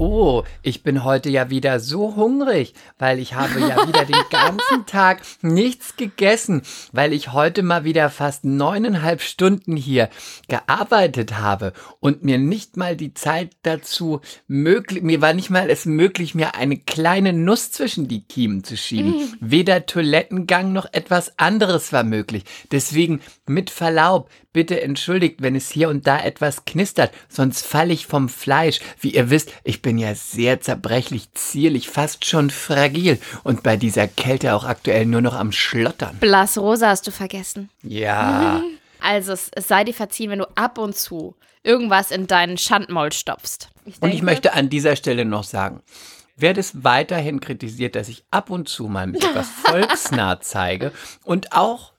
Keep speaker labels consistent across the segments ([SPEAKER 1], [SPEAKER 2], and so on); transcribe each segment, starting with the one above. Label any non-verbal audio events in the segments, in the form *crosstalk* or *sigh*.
[SPEAKER 1] Oh, ich bin heute ja wieder so hungrig, weil ich habe ja wieder den *laughs* ganzen Tag nichts gegessen, weil ich heute mal wieder fast neuneinhalb Stunden hier gearbeitet habe und mir nicht mal die Zeit dazu möglich, mir war nicht mal es möglich, mir eine kleine Nuss zwischen die Kiemen zu schieben. *laughs* Weder Toilettengang noch etwas anderes war möglich. Deswegen mit Verlaub, bitte entschuldigt, wenn es hier und da etwas knistert, sonst falle ich vom Fleisch. Wie ihr wisst, ich bin ja sehr zerbrechlich, zierlich, fast schon fragil und bei dieser Kälte auch aktuell nur noch am Schlottern.
[SPEAKER 2] Blassrosa hast du vergessen.
[SPEAKER 1] Ja. *laughs*
[SPEAKER 2] Also es, es sei dir verziehen, wenn du ab und zu irgendwas in deinen Schandmaul stopfst.
[SPEAKER 1] Ich und ich möchte an dieser Stelle noch sagen, wer das weiterhin kritisiert, dass ich ab und zu mal mit etwas *laughs* volksnah zeige und auch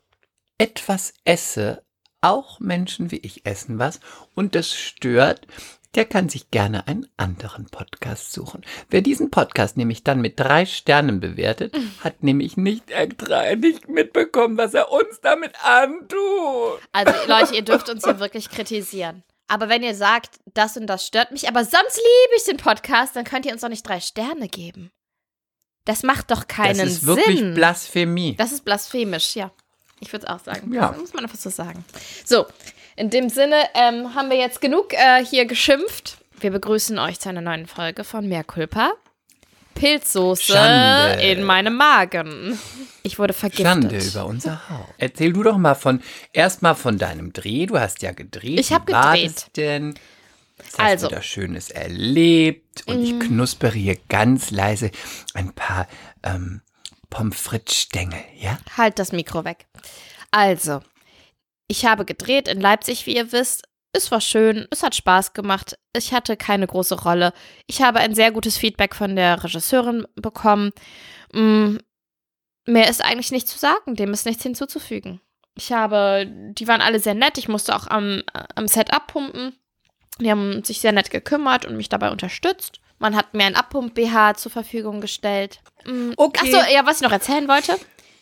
[SPEAKER 1] etwas esse, auch Menschen wie ich essen was und das stört, der kann sich gerne einen anderen Podcast suchen. Wer diesen Podcast nämlich dann mit drei Sternen bewertet, *laughs* hat nämlich nicht extra nicht mitbekommen, was er uns damit antut.
[SPEAKER 2] Also Leute, ihr dürft uns hier *laughs* wirklich kritisieren. Aber wenn ihr sagt, das und das stört mich, aber sonst liebe ich den Podcast, dann könnt ihr uns doch nicht drei Sterne geben. Das macht doch keinen Sinn. Das
[SPEAKER 1] ist wirklich Sinn. Blasphemie.
[SPEAKER 2] Das ist blasphemisch, ja. Ich würde es auch sagen. Ja. Das muss man einfach so sagen. So, in dem Sinne ähm, haben wir jetzt genug äh, hier geschimpft. Wir begrüßen euch zu einer neuen Folge von Meerkulpa. Pilzsoße Schande. in meinem Magen. Ich wurde vergiftet.
[SPEAKER 1] Schande über unser Haus. Erzähl du doch mal von erstmal von deinem Dreh. Du hast ja gedreht.
[SPEAKER 2] Ich habe gedreht.
[SPEAKER 1] denn? Was also, hast du da Schönes erlebt? Und mm. ich knuspere hier ganz leise ein paar ähm, Pommes frites-Stängel, ja?
[SPEAKER 2] Halt das Mikro weg. Also, ich habe gedreht in Leipzig, wie ihr wisst. Es war schön, es hat Spaß gemacht. Ich hatte keine große Rolle. Ich habe ein sehr gutes Feedback von der Regisseurin bekommen. Mm, mehr ist eigentlich nicht zu sagen, dem ist nichts hinzuzufügen. Ich habe, die waren alle sehr nett. Ich musste auch am, am Set abpumpen. Die haben sich sehr nett gekümmert und mich dabei unterstützt. Man hat mir ein Abpump-BH zur Verfügung gestellt. Mm, okay. Achso, ja, was ich noch erzählen wollte.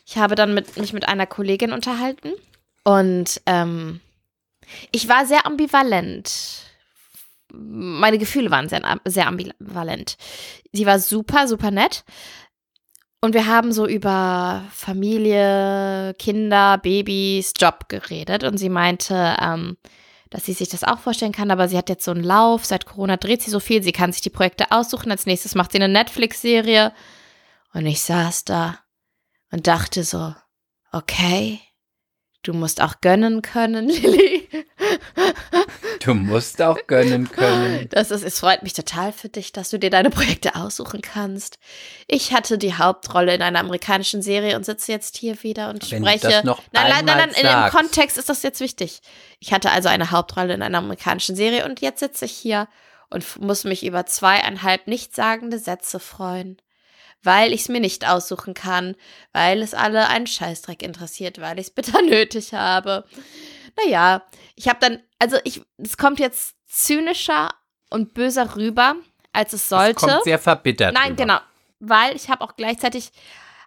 [SPEAKER 2] Ich habe dann mit, mich mit einer Kollegin unterhalten und ähm, ich war sehr ambivalent. Meine Gefühle waren sehr, sehr ambivalent. Sie war super, super nett. Und wir haben so über Familie, Kinder, Babys, Job geredet. Und sie meinte, ähm, dass sie sich das auch vorstellen kann, aber sie hat jetzt so einen Lauf, seit Corona dreht sie so viel, sie kann sich die Projekte aussuchen, als nächstes macht sie eine Netflix-Serie. Und ich saß da und dachte so, okay, du musst auch gönnen können, *laughs* Lilly.
[SPEAKER 1] Du musst auch gönnen können.
[SPEAKER 2] Das ist, es freut mich total für dich, dass du dir deine Projekte aussuchen kannst. Ich hatte die Hauptrolle in einer amerikanischen Serie und sitze jetzt hier wieder und
[SPEAKER 1] Wenn
[SPEAKER 2] spreche.
[SPEAKER 1] Das noch nein, nein, nein, nein,
[SPEAKER 2] in dem Kontext ist das jetzt wichtig. Ich hatte also eine Hauptrolle in einer amerikanischen Serie und jetzt sitze ich hier und muss mich über zweieinhalb nichtssagende Sätze freuen. Weil ich es mir nicht aussuchen kann, weil es alle einen Scheißdreck interessiert, weil ich es bitter *laughs* nötig habe naja, ich habe dann, also ich, es kommt jetzt zynischer und böser rüber, als es sollte. Es
[SPEAKER 1] kommt sehr verbittert.
[SPEAKER 2] Nein,
[SPEAKER 1] rüber.
[SPEAKER 2] genau. Weil ich habe auch gleichzeitig,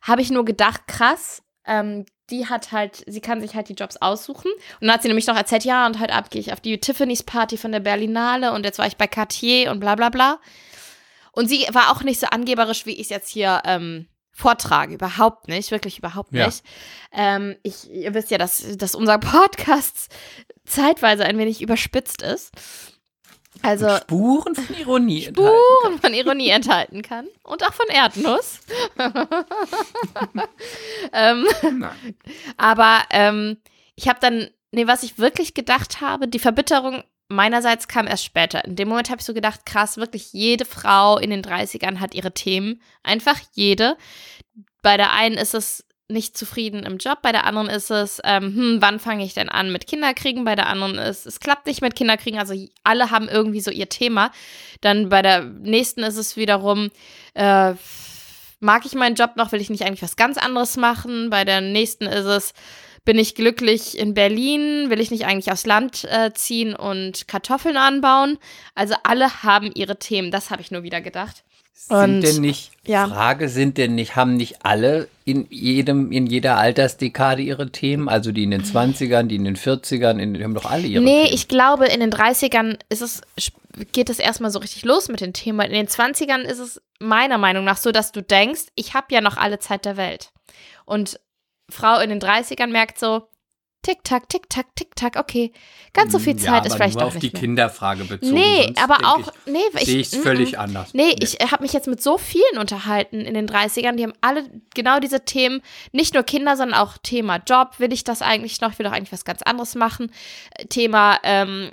[SPEAKER 2] habe ich nur gedacht, krass, ähm, die hat halt, sie kann sich halt die Jobs aussuchen. Und dann hat sie nämlich noch erzählt, ja, und heute Abend gehe ich auf die Tiffany's Party von der Berlinale und jetzt war ich bei Cartier und bla bla bla. Und sie war auch nicht so angeberisch, wie ich es jetzt hier ähm, vortrage. Überhaupt nicht, wirklich überhaupt nicht. Ja. Ähm, ich, ihr wisst ja, dass, dass unser Podcast zeitweise ein wenig überspitzt ist. Also
[SPEAKER 1] und Spuren von Ironie *laughs*
[SPEAKER 2] Spuren von Ironie enthalten kann. Und auch von Erdnuss. *laughs* ähm, aber ähm, ich habe dann, nee, was ich wirklich gedacht habe, die Verbitterung meinerseits kam erst später. In dem Moment habe ich so gedacht, krass, wirklich jede Frau in den 30ern hat ihre Themen. Einfach jede. Bei der einen ist es nicht zufrieden im Job, bei der anderen ist es, ähm, hm, wann fange ich denn an mit Kinderkriegen, bei der anderen ist, es klappt nicht mit Kinderkriegen, also alle haben irgendwie so ihr Thema. Dann bei der nächsten ist es wiederum, äh, mag ich meinen Job noch, will ich nicht eigentlich was ganz anderes machen, bei der nächsten ist es, bin ich glücklich in Berlin? Will ich nicht eigentlich aufs Land äh, ziehen und Kartoffeln anbauen? Also alle haben ihre Themen, das habe ich nur wieder gedacht.
[SPEAKER 1] Sind
[SPEAKER 2] Und,
[SPEAKER 1] denn nicht,
[SPEAKER 2] ja.
[SPEAKER 1] Frage, sind denn nicht, haben nicht alle in jedem, in jeder Altersdekade ihre Themen? Also die in den 20ern, die in den 40ern, in, die haben doch alle ihre
[SPEAKER 2] Nee,
[SPEAKER 1] Themen.
[SPEAKER 2] ich glaube, in den 30ern ist es, geht es erstmal so richtig los mit den Themen. In den 20ern ist es meiner Meinung nach so, dass du denkst, ich habe ja noch alle Zeit der Welt. Und Frau in den 30ern merkt so, tick-tack, tick-tack, tick-tack, okay, ganz so viel
[SPEAKER 1] Ja,
[SPEAKER 2] Zeit ist
[SPEAKER 1] aber
[SPEAKER 2] vielleicht
[SPEAKER 1] nur
[SPEAKER 2] doch
[SPEAKER 1] auf
[SPEAKER 2] nicht
[SPEAKER 1] die
[SPEAKER 2] mehr.
[SPEAKER 1] Kinderfrage bezogen.
[SPEAKER 2] Nee,
[SPEAKER 1] Sonst
[SPEAKER 2] aber auch, nee,
[SPEAKER 1] Ich,
[SPEAKER 2] ich,
[SPEAKER 1] sehe ich es
[SPEAKER 2] mm,
[SPEAKER 1] völlig anders.
[SPEAKER 2] Nee, ich habe mich jetzt mit so vielen unterhalten in den 30ern, die haben alle genau diese Themen, nicht nur Kinder, sondern auch Thema Job, will ich das eigentlich noch, ich will doch eigentlich was ganz anderes machen, Thema ähm,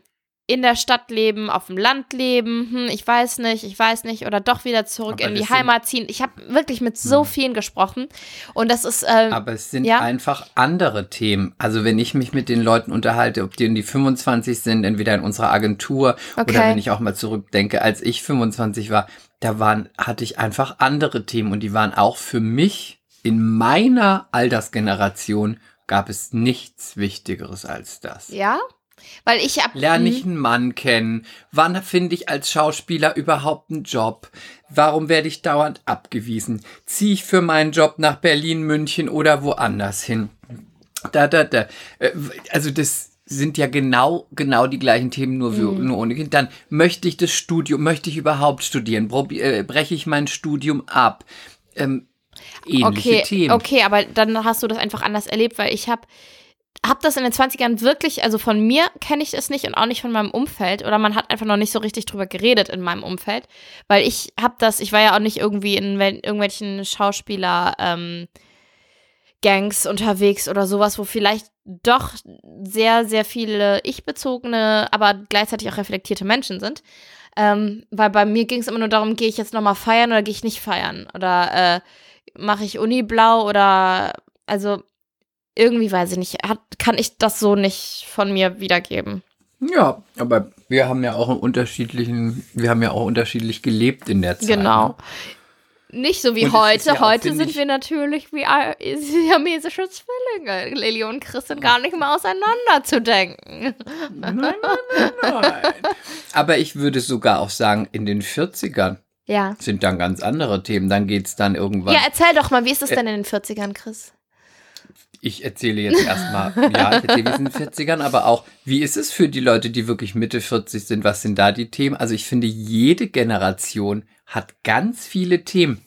[SPEAKER 2] in der Stadt leben, auf dem Land leben, hm, ich weiß nicht, ich weiß nicht, oder doch wieder zurück
[SPEAKER 1] Aber
[SPEAKER 2] in die Heimat ziehen. Ich habe wirklich mit so vielen gesprochen und das ist, ähm,
[SPEAKER 1] Aber es sind
[SPEAKER 2] Ja.
[SPEAKER 1] einfach andere Themen. Also wenn ich mich mit den Leuten unterhalte, ob die in die 25 sind, entweder in unserer Agentur
[SPEAKER 2] Okay.
[SPEAKER 1] oder wenn ich auch mal zurückdenke, als ich 25 war, da waren, hatte ich einfach andere Themen und die waren auch für mich in meiner Altersgeneration gab es nichts Wichtigeres als das.
[SPEAKER 2] ja, weil ich habe
[SPEAKER 1] Lerne ich einen Mann kennen? Wann finde ich als Schauspieler überhaupt einen Job? Warum werde ich dauernd abgewiesen? Ziehe ich für meinen Job nach Berlin, München oder woanders hin? Da, da, da. Äh, Also das sind ja genau, genau die gleichen Themen, nur, für, nur ohne Kind. Dann möchte ich das Studium, möchte ich überhaupt studieren? Äh, breche ich mein Studium ab? Ähm, ähnliche
[SPEAKER 2] okay,
[SPEAKER 1] Themen.
[SPEAKER 2] Okay, aber dann hast du das einfach anders erlebt, weil ich habe hab das in den 20ern wirklich, also von mir kenne ich das nicht und auch nicht von meinem Umfeld oder man hat einfach noch nicht so richtig drüber geredet in meinem Umfeld, weil ich habe das, ich war ja auch nicht irgendwie in wel- irgendwelchen Schauspieler ähm, Gangs unterwegs oder sowas, wo vielleicht doch sehr, sehr viele ich-bezogene, aber gleichzeitig auch reflektierte Menschen sind. Ähm, weil bei mir ging es immer nur darum, gehe ich jetzt nochmal feiern oder gehe ich nicht feiern? Oder äh, mache ich Uni blau oder also irgendwie weiß ich nicht, hat, kann ich das so nicht von mir wiedergeben.
[SPEAKER 1] Ja, aber wir haben ja auch einen unterschiedlichen, wir haben ja auch unterschiedlich gelebt in der Zeit.
[SPEAKER 2] Genau.
[SPEAKER 1] Ne?
[SPEAKER 2] Nicht so wie
[SPEAKER 1] Und es
[SPEAKER 2] heute.
[SPEAKER 1] ja
[SPEAKER 2] heute sind wir natürlich wie siamesische Zwillinge. Lilly und Chris sind gar nicht mehr auseinanderzudenken.
[SPEAKER 1] Nein, nein, nein, nein. Aber ich würde sogar auch sagen, in den 40ern
[SPEAKER 2] Ja.
[SPEAKER 1] sind dann ganz andere Themen. Dann geht's dann irgendwann.
[SPEAKER 2] Ja, erzähl doch mal, wie ist es
[SPEAKER 1] Äh,
[SPEAKER 2] denn in den 40ern, Chris?
[SPEAKER 1] Ich erzähle jetzt erstmal, ja, in den 40ern, aber auch, wie ist es für die Leute, die wirklich Mitte 40 sind? Was sind da die Themen? Also ich finde, jede Generation hat ganz viele Themen.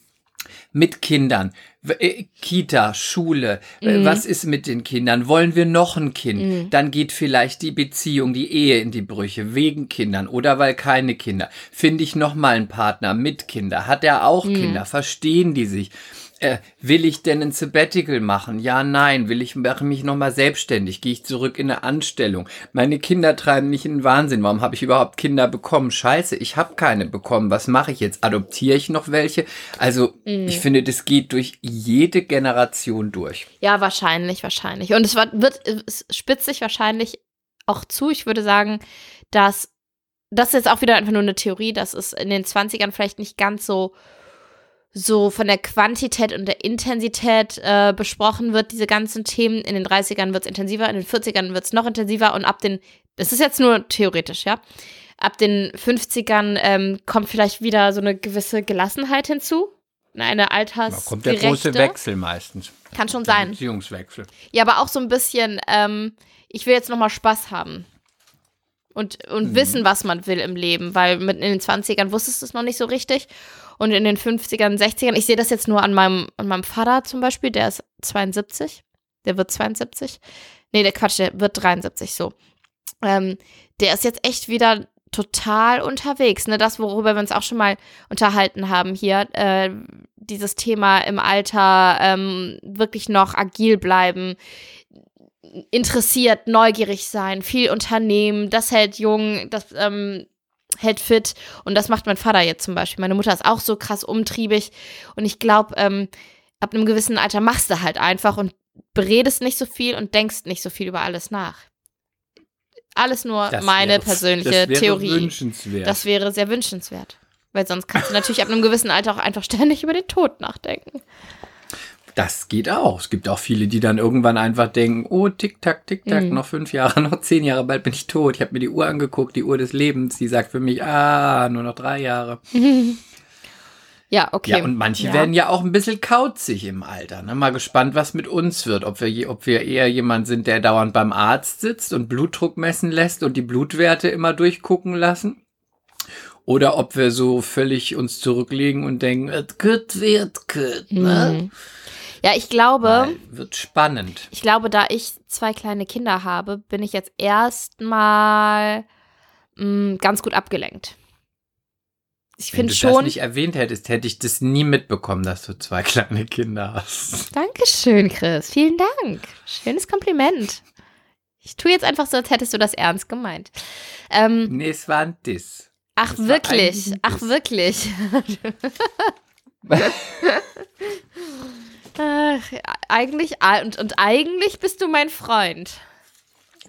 [SPEAKER 1] Mit Kindern, äh, Kita, Schule, äh,
[SPEAKER 2] Mhm.
[SPEAKER 1] was ist mit den Kindern? Wollen wir noch ein Kind? Dann geht vielleicht die Beziehung, die Ehe in die Brüche, wegen Kindern oder weil keine Kinder. Finde ich noch mal einen Partner mit Kinder? Hat er auch
[SPEAKER 2] Mhm.
[SPEAKER 1] Kinder? Verstehen die sich? Äh, will ich denn ein Sabbatical machen? Ja, nein. Will ich mache mich nochmal selbstständig? Gehe ich zurück in eine Anstellung? Meine Kinder treiben mich in den Wahnsinn. Warum habe ich überhaupt Kinder bekommen? Scheiße, ich habe keine bekommen. Was mache ich jetzt? Adoptiere ich noch welche? Also,
[SPEAKER 2] Mhm.
[SPEAKER 1] ich finde, das geht durch jede Generation durch.
[SPEAKER 2] Ja, wahrscheinlich, wahrscheinlich. Und es wird, es spitzt sich wahrscheinlich auch zu. Ich würde sagen, dass das ist jetzt auch wieder einfach nur eine Theorie, dass es in den 20ern vielleicht nicht ganz so so von der Quantität und der Intensität äh, besprochen wird, diese ganzen Themen. In den 30ern wird es intensiver, in den 40ern wird es noch intensiver und ab den, das ist jetzt nur theoretisch, ja, ab den 50ern ähm, kommt vielleicht wieder so eine gewisse Gelassenheit hinzu. Eine
[SPEAKER 1] Da
[SPEAKER 2] Alters
[SPEAKER 1] kommt der große Wechsel meistens.
[SPEAKER 2] Kann schon
[SPEAKER 1] Der
[SPEAKER 2] sein.
[SPEAKER 1] Beziehungswechsel.
[SPEAKER 2] Ja, aber auch so ein bisschen, ähm, ich will jetzt nochmal Spaß haben. Und, und wissen, was man will im Leben, weil mit in den 20ern wusstest du es noch nicht so richtig. Und in den 50ern, 60ern, ich sehe das jetzt nur an meinem, an meinem Vater zum Beispiel, der ist 72. Der wird 72. Nee, der Quatsch, der wird 73, so. Ähm, der ist jetzt echt wieder total unterwegs. Ne? Das, worüber wir uns auch schon mal unterhalten haben hier, äh, dieses Thema im Alter ähm, wirklich noch agil bleiben, interessiert, neugierig sein, viel unternehmen, das hält jung, das ähm, hält fit und das macht mein Vater jetzt zum Beispiel. Meine Mutter ist auch so krass umtriebig und ich glaube, ähm, ab einem gewissen Alter machst du halt einfach und beredest nicht so viel und denkst nicht so viel über alles nach. Alles nur
[SPEAKER 1] Das
[SPEAKER 2] meine
[SPEAKER 1] wäre-
[SPEAKER 2] persönliche
[SPEAKER 1] das wäre
[SPEAKER 2] Theorie.
[SPEAKER 1] wünschenswert.
[SPEAKER 2] Das wäre sehr wünschenswert. Weil sonst kannst du natürlich ab einem gewissen Alter auch einfach ständig über den Tod nachdenken.
[SPEAKER 1] Das geht auch. Es gibt auch viele, die dann irgendwann einfach denken, oh, tick, tack, tick, tack,
[SPEAKER 2] Mhm.
[SPEAKER 1] noch fünf Jahre, *laughs* noch zehn Jahre, bald bin ich tot. Ich habe mir die Uhr angeguckt, die Uhr des Lebens, die sagt für mich, ah, nur noch drei Jahre. *laughs*
[SPEAKER 2] Ja, okay.
[SPEAKER 1] Ja, und manche
[SPEAKER 2] Ja.
[SPEAKER 1] werden ja auch ein bisschen kauzig im Alter. Ne? Mal gespannt, was mit uns wird. Ob wir, ob wir eher jemand sind, der dauernd beim Arzt sitzt und Blutdruck messen lässt und die Blutwerte immer durchgucken lassen. Oder ob wir so völlig uns zurücklegen und denken, es gut wird gut, ne?
[SPEAKER 2] Mhm. Ja, ich glaube,
[SPEAKER 1] Weil wird spannend.
[SPEAKER 2] ich glaube, da ich zwei kleine Kinder habe, bin ich jetzt erstmal mh, ganz gut abgelenkt. Ich
[SPEAKER 1] Wenn
[SPEAKER 2] finde
[SPEAKER 1] du das
[SPEAKER 2] schon.
[SPEAKER 1] nicht erwähnt hättest, hätte ich das nie mitbekommen, dass du zwei *laughs* kleine Kinder hast.
[SPEAKER 2] Dankeschön, Chris. Vielen Dank. Schönes Kompliment. Ich tue jetzt einfach so, als hättest du das ernst gemeint. Ähm,
[SPEAKER 1] Nee, es war ein Diss.
[SPEAKER 2] ach,
[SPEAKER 1] war
[SPEAKER 2] wirklich? Ach, wirklich? *laughs* *laughs* Ach, eigentlich, und, und eigentlich bist du mein Freund.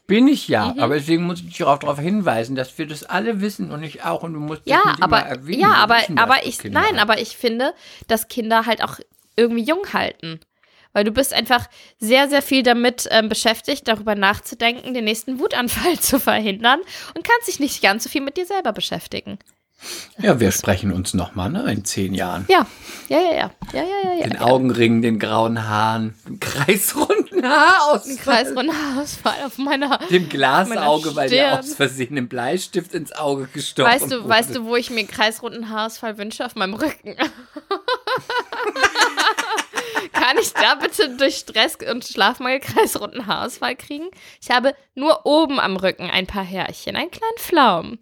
[SPEAKER 1] Bin ich ja,
[SPEAKER 2] Mhm.
[SPEAKER 1] aber deswegen muss ich dich auch darauf hinweisen, dass wir das alle wissen und ich auch und du musst das
[SPEAKER 2] Ja,
[SPEAKER 1] immer
[SPEAKER 2] aber,
[SPEAKER 1] erwähnen.
[SPEAKER 2] ja, aber, aber ich,
[SPEAKER 1] Kinder
[SPEAKER 2] nein, aber ich finde, dass Kinder halt auch irgendwie jung halten. Weil du bist einfach sehr, sehr viel damit ähm, beschäftigt, darüber nachzudenken, den nächsten Wutanfall *laughs* zu verhindern und kannst dich nicht ganz so viel mit dir selber beschäftigen.
[SPEAKER 1] Ja, wir sprechen uns nochmal, ne, in zehn Jahren.
[SPEAKER 2] Ja, ja, ja, ja, ja, ja, ja. ja.
[SPEAKER 1] Den Augenringen, den grauen Haaren, dem kreisrunden Haarausfall,
[SPEAKER 2] Kreisrunder Ausfall auf meiner.
[SPEAKER 1] dem Glasauge, weil dir
[SPEAKER 2] Stirn.
[SPEAKER 1] aus Versehen ein Bleistift ins Auge gestochen
[SPEAKER 2] Weißt du,
[SPEAKER 1] wurde.
[SPEAKER 2] weißt du, wo ich mir kreisrunden Haarausfall wünsche? Auf meinem Rücken. *laughs* Kann ich da bitte durch Stress und Schlafmangel kreisrunden Haarausfall kriegen? Ich habe nur oben am Rücken ein paar Härchen, einen kleinen Flaum.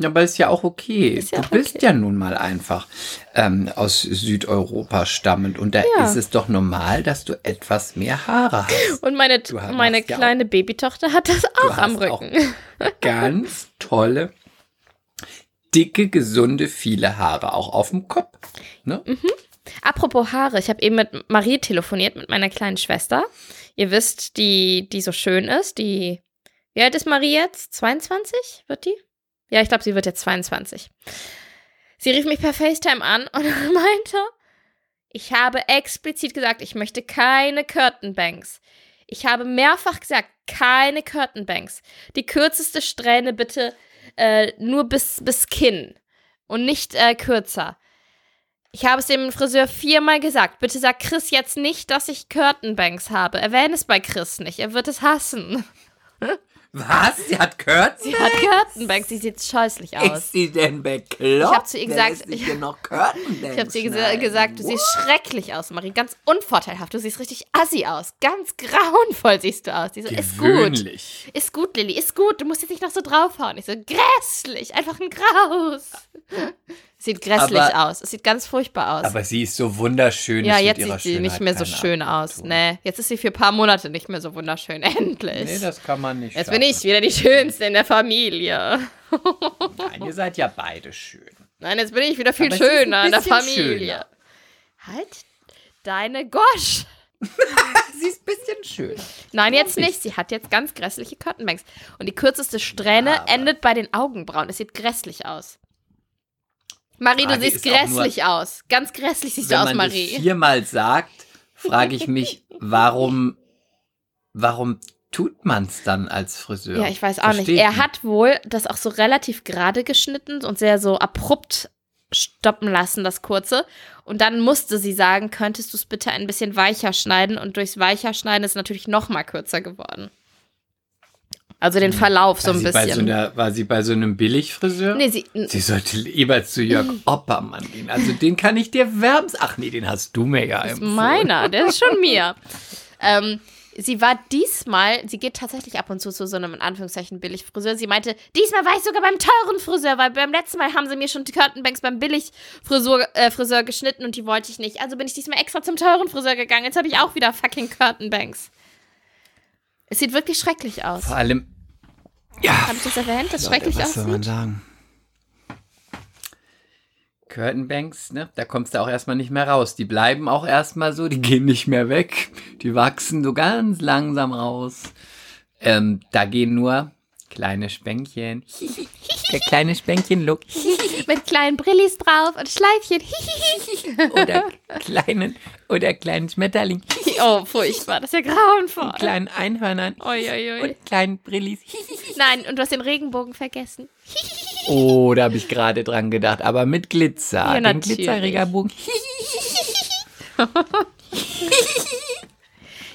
[SPEAKER 1] Ja, aber ist ja auch okay.
[SPEAKER 2] Ist ja
[SPEAKER 1] du
[SPEAKER 2] auch
[SPEAKER 1] bist
[SPEAKER 2] okay.
[SPEAKER 1] ja nun mal einfach ähm, aus Südeuropa stammend und da
[SPEAKER 2] Ja.
[SPEAKER 1] ist es doch normal, dass du etwas mehr Haare hast.
[SPEAKER 2] Und meine, meine
[SPEAKER 1] ja auch-
[SPEAKER 2] kleine Babytochter hat das auch am
[SPEAKER 1] auch-
[SPEAKER 2] Rücken. *laughs*
[SPEAKER 1] Ganz tolle, dicke, gesunde, viele Haare, auch auf dem Kopf. Ne?
[SPEAKER 2] Apropos Haare, ich habe eben mit Marie telefoniert, mit meiner kleinen Schwester. Ihr wisst, die, die so schön ist, die. Wie alt ist Marie jetzt? 22? Wird die? Ja, ich glaube, sie wird jetzt 22. Sie rief mich per FaceTime an und *laughs* meinte, ich habe explizit gesagt, ich möchte keine Curtainbanks. Ich habe mehrfach gesagt, keine Curtainbanks. Die kürzeste Strähne bitte äh, nur bis, bis Kinn und nicht äh, kürzer. Ich habe es dem Friseur viermal gesagt. Bitte sag Chris jetzt nicht, dass ich Curtainbanks habe. Erwähne es bei Chris nicht. Er wird es hassen. *laughs*
[SPEAKER 1] Was? Sie hat Kürzen?
[SPEAKER 2] Sie hat Curtainbanks. Sie sieht scheußlich aus.
[SPEAKER 1] Ist sie denn bekloppt?
[SPEAKER 2] Ich hab zu ihr gesagt- ich- Ich habe sie gesa gesagt, du siehst schrecklich aus, Marie. Ganz unvorteilhaft. Du siehst richtig assi aus. Ganz grauenvoll siehst du aus. Die so, ist gut. Ist gut, Lilly. Ist gut. Du musst jetzt nicht noch so draufhauen. Ich so, grässlich. Einfach ein Graus. Sieht grässlich
[SPEAKER 1] Aber-
[SPEAKER 2] aus. Es sieht ganz furchtbar aus.
[SPEAKER 1] Aber sie ist so wunderschön.
[SPEAKER 2] Ja, jetzt sieht sie nicht mehr so schön aus.
[SPEAKER 1] tun.
[SPEAKER 2] Nee, jetzt ist sie für ein paar Monate nicht mehr so wunderschön. *laughs* Endlich.
[SPEAKER 1] Nee, das kann man nicht.
[SPEAKER 2] jetzt bin ich wieder die Schönste in der Familie.
[SPEAKER 1] schaffen. *laughs* Nein, ihr seid ja beide schön.
[SPEAKER 2] Nein, jetzt bin ich wieder viel
[SPEAKER 1] Aber
[SPEAKER 2] schöner in der Familie.
[SPEAKER 1] schöner.
[SPEAKER 2] Halt deine Gosch. *laughs*
[SPEAKER 1] Sie ist ein bisschen schön.
[SPEAKER 2] Nein, jetzt nicht. Sie hat jetzt ganz grässliche Curtainbanks. Und die kürzeste Strähne
[SPEAKER 1] Aber-
[SPEAKER 2] endet bei den Augenbrauen. Es sieht grässlich aus. Marie, du
[SPEAKER 1] Frage
[SPEAKER 2] siehst
[SPEAKER 1] ist auch nur-
[SPEAKER 2] grässlich aus. Ganz grässlich siehst
[SPEAKER 1] Wenn
[SPEAKER 2] du aus,
[SPEAKER 1] man das
[SPEAKER 2] Marie.
[SPEAKER 1] viermal sagt, frage ich mich, warum, warum tut man es dann als Friseur?
[SPEAKER 2] Ja, ich weiß auch nicht.
[SPEAKER 1] Versteht
[SPEAKER 2] Er
[SPEAKER 1] nicht.
[SPEAKER 2] hat wohl das auch so relativ gerade geschnitten und sehr so abrupt stoppen lassen, das kurze. Und dann musste sie sagen, könntest du es bitte ein bisschen weicher schneiden? Und durchs weicher schneiden ist es natürlich noch mal kürzer geworden. Also den Verlauf so
[SPEAKER 1] War
[SPEAKER 2] ein
[SPEAKER 1] sie Bei so
[SPEAKER 2] bisschen.
[SPEAKER 1] einer, war sie bei so einem Billigfriseur?
[SPEAKER 2] nee, sie,
[SPEAKER 1] Sie sollte lieber zu Jörg Oppermann gehen. Also den kann ich dir wärms. Ach nee, den hast du mir ja
[SPEAKER 2] Das ist meiner, der ist schon mir. *laughs* ähm, sie war diesmal, sie geht tatsächlich ab und zu zu so einem in Anführungszeichen Billigfriseur. Sie meinte, diesmal war ich sogar beim teuren Friseur, weil beim letzten Mal haben sie mir schon die Curtainbanks beim Billigfriseur äh, Friseur geschnitten und die wollte ich nicht. Also bin ich diesmal extra zum teuren Friseur gegangen. Jetzt habe ich auch wieder fucking Curtainbanks. Es sieht wirklich schrecklich aus.
[SPEAKER 1] Vor allem, ja,
[SPEAKER 2] Habe ich das erwähnt, dass
[SPEAKER 1] Leute,
[SPEAKER 2] schrecklich
[SPEAKER 1] was soll man
[SPEAKER 2] aussieht?
[SPEAKER 1] sagen? Curtainbanks, ne? Da kommst du auch erstmal nicht mehr raus. Die bleiben auch erstmal so, die gehen nicht mehr weg. Die wachsen so ganz langsam raus. Ähm, da gehen nur kleine Spänkchen. Der kleine Spänkchen-Look.
[SPEAKER 2] Mit kleinen Brillis drauf und Schleifchen.
[SPEAKER 1] Oder kleinen, oder kleinen Schmetterling.
[SPEAKER 2] oh, furchtbar, das ist ja grauenvoll.
[SPEAKER 1] Kleinen Einhörnern.
[SPEAKER 2] Ui, ui, ui.
[SPEAKER 1] Und kleinen Brillis.
[SPEAKER 2] Nein, und du hast den Regenbogen vergessen.
[SPEAKER 1] Oh, da habe ich gerade dran gedacht, aber mit Glitzer.
[SPEAKER 2] Ja,
[SPEAKER 1] Den. Glitzerregenbogen.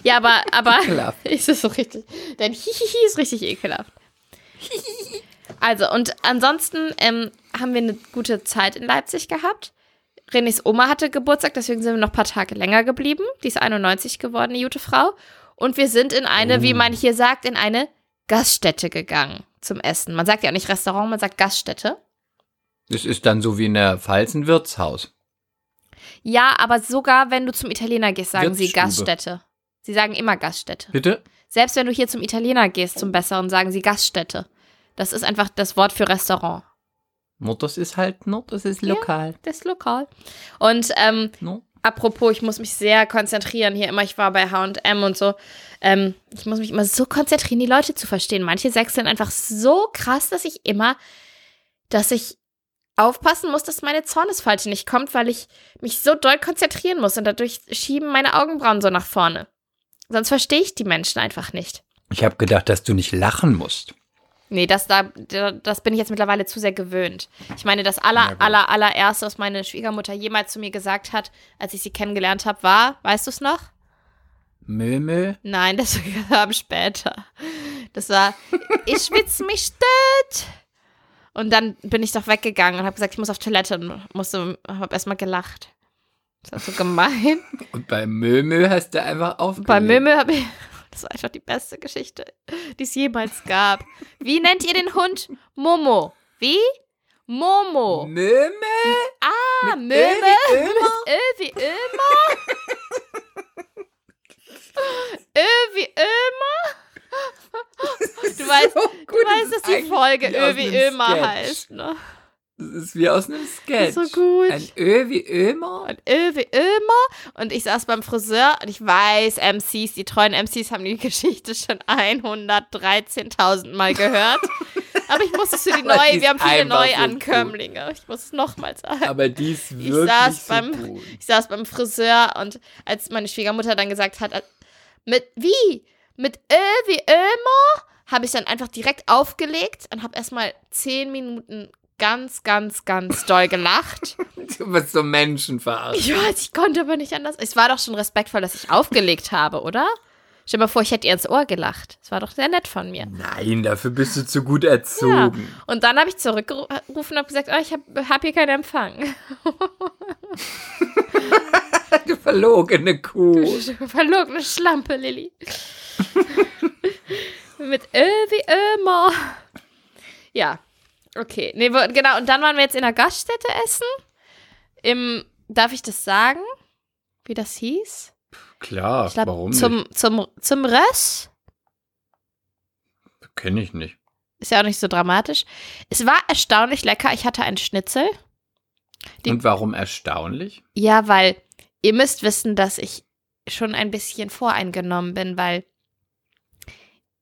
[SPEAKER 2] Ja, aber, aber *laughs* ist es so richtig. Dein Hihihi *laughs* ist richtig ekelhaft. Also, und ansonsten ähm, haben wir eine gute Zeit in Leipzig gehabt. Renés Oma hatte Geburtstag, deswegen sind wir noch ein paar Tage länger geblieben. Die ist 91 geworden, die gute Frau. Und wir sind in eine, wie man hier sagt, in eine Gaststätte gegangen zum Essen. Man sagt ja auch nicht Restaurant, man sagt Gaststätte.
[SPEAKER 1] Das ist dann so wie in der Pfalz ein Wirtshaus.
[SPEAKER 2] Ja, aber sogar wenn du zum Italiener gehst, sagen sie. Gaststätte. Sie sagen immer Gaststätte.
[SPEAKER 1] Bitte?
[SPEAKER 2] Selbst wenn du hier zum Italiener gehst, zum Besseren, sagen sie Gaststätte. Das ist einfach das Wort für Restaurant.
[SPEAKER 1] No, das ist halt, no, das ist
[SPEAKER 2] Ja.
[SPEAKER 1] lokal.
[SPEAKER 2] Das ist lokal. Und ähm,
[SPEAKER 1] No.
[SPEAKER 2] apropos, ich muss mich sehr konzentrieren hier immer. Ich war bei H&M und so. Ähm, ich muss mich immer so konzentrieren, die Leute zu verstehen. Manche Sätze sind einfach so krass, dass ich immer, dass ich aufpassen muss, dass meine Zornesfalte nicht kommt, weil ich mich so doll konzentrieren muss und dadurch schieben meine Augenbrauen so nach vorne. Sonst verstehe ich die Menschen einfach nicht.
[SPEAKER 1] Ich habe gedacht, dass du nicht lachen musst.
[SPEAKER 2] Nee, das, da, da- das bin ich jetzt mittlerweile zu sehr gewöhnt. Ich meine, das aller, aller, allererste, was meine Schwiegermutter jemals zu mir gesagt hat, als ich sie kennengelernt habe, war, weißt du es noch?
[SPEAKER 1] Mö.
[SPEAKER 2] Nein, das *laughs* kam später. Das war, ich schwitze mich stört. Und dann bin ich doch weggegangen und habe gesagt, ich muss auf Toilette und musste, habe erstmal gelacht. Das war so gemein. *laughs*
[SPEAKER 1] Und bei Mö, mö hast du einfach aufgelegt.
[SPEAKER 2] Bei Mömö habe ich, das war einfach die beste Geschichte, die es jemals gab. Wie nennt ihr den Hund? Momo. Wie? Momo.
[SPEAKER 1] Mö, mö.
[SPEAKER 2] Ah,
[SPEAKER 1] mit
[SPEAKER 2] Mömö.
[SPEAKER 1] Ö wie Ömer?
[SPEAKER 2] Mit Ö wie Ömer. *laughs* Ö wie Ömer. Du weißt,
[SPEAKER 1] So
[SPEAKER 2] du weißt,
[SPEAKER 1] ist
[SPEAKER 2] dass die Folge Ö wie Ömer
[SPEAKER 1] Sketch.
[SPEAKER 2] heißt, ne?
[SPEAKER 1] Das ist wie aus einem Sketch.
[SPEAKER 2] So gut.
[SPEAKER 1] Ein Ö wie Ömer.
[SPEAKER 2] Und Ö wie Ömer. Und ich saß beim Friseur und ich weiß, MCs, die treuen MCs haben die Geschichte schon 113.000 Mal gehört. Aber ich muss es für die *laughs*
[SPEAKER 1] Aber
[SPEAKER 2] neue, wir haben viele
[SPEAKER 1] einfach so
[SPEAKER 2] Neuankömmlinge. Ich muss es nochmal sagen.
[SPEAKER 1] Aber die ist
[SPEAKER 2] Ich
[SPEAKER 1] wirklich
[SPEAKER 2] saß
[SPEAKER 1] so
[SPEAKER 2] beim-
[SPEAKER 1] gut.
[SPEAKER 2] Ich saß beim Friseur und als meine Schwiegermutter dann gesagt hat, äh, mit wie? Mit Ö wie Ömer? Habe ich dann einfach direkt aufgelegt und habe erstmal zehn Minuten ganz, ganz, ganz doll gelacht. *laughs*
[SPEAKER 1] Du bist so menschenverarscht.
[SPEAKER 2] Ich weiß, ich konnte aber nicht anders. Es war doch schon respektvoll, dass ich aufgelegt habe, oder? Stell dir mal vor, ich hätte ihr ins Ohr gelacht. Es war doch sehr nett von mir.
[SPEAKER 1] Nein, dafür bist du zu gut erzogen.
[SPEAKER 2] Und dann habe ich zurückgerufen und habe gesagt, oh, ich habe hab hier keinen Empfang. *laughs*
[SPEAKER 1] Du verlogene Kuh.
[SPEAKER 2] Verlogene Schlampe, Lilly. *laughs* Mit Ö wie Ömer. Ja, okay. Nee, genau, und dann waren wir jetzt in der Gaststätte essen. Im, darf ich das sagen? Wie das hieß?
[SPEAKER 1] Klar,
[SPEAKER 2] Ich glaube,
[SPEAKER 1] warum
[SPEAKER 2] zum,
[SPEAKER 1] nicht?
[SPEAKER 2] zum, zum Röss.
[SPEAKER 1] Kenne ich nicht.
[SPEAKER 2] Ist ja auch nicht so dramatisch. Es war erstaunlich lecker. Ich hatte einen Schnitzel. Die-
[SPEAKER 1] Und warum erstaunlich?
[SPEAKER 2] Ja, weil ihr müsst wissen, dass ich schon ein bisschen voreingenommen bin, weil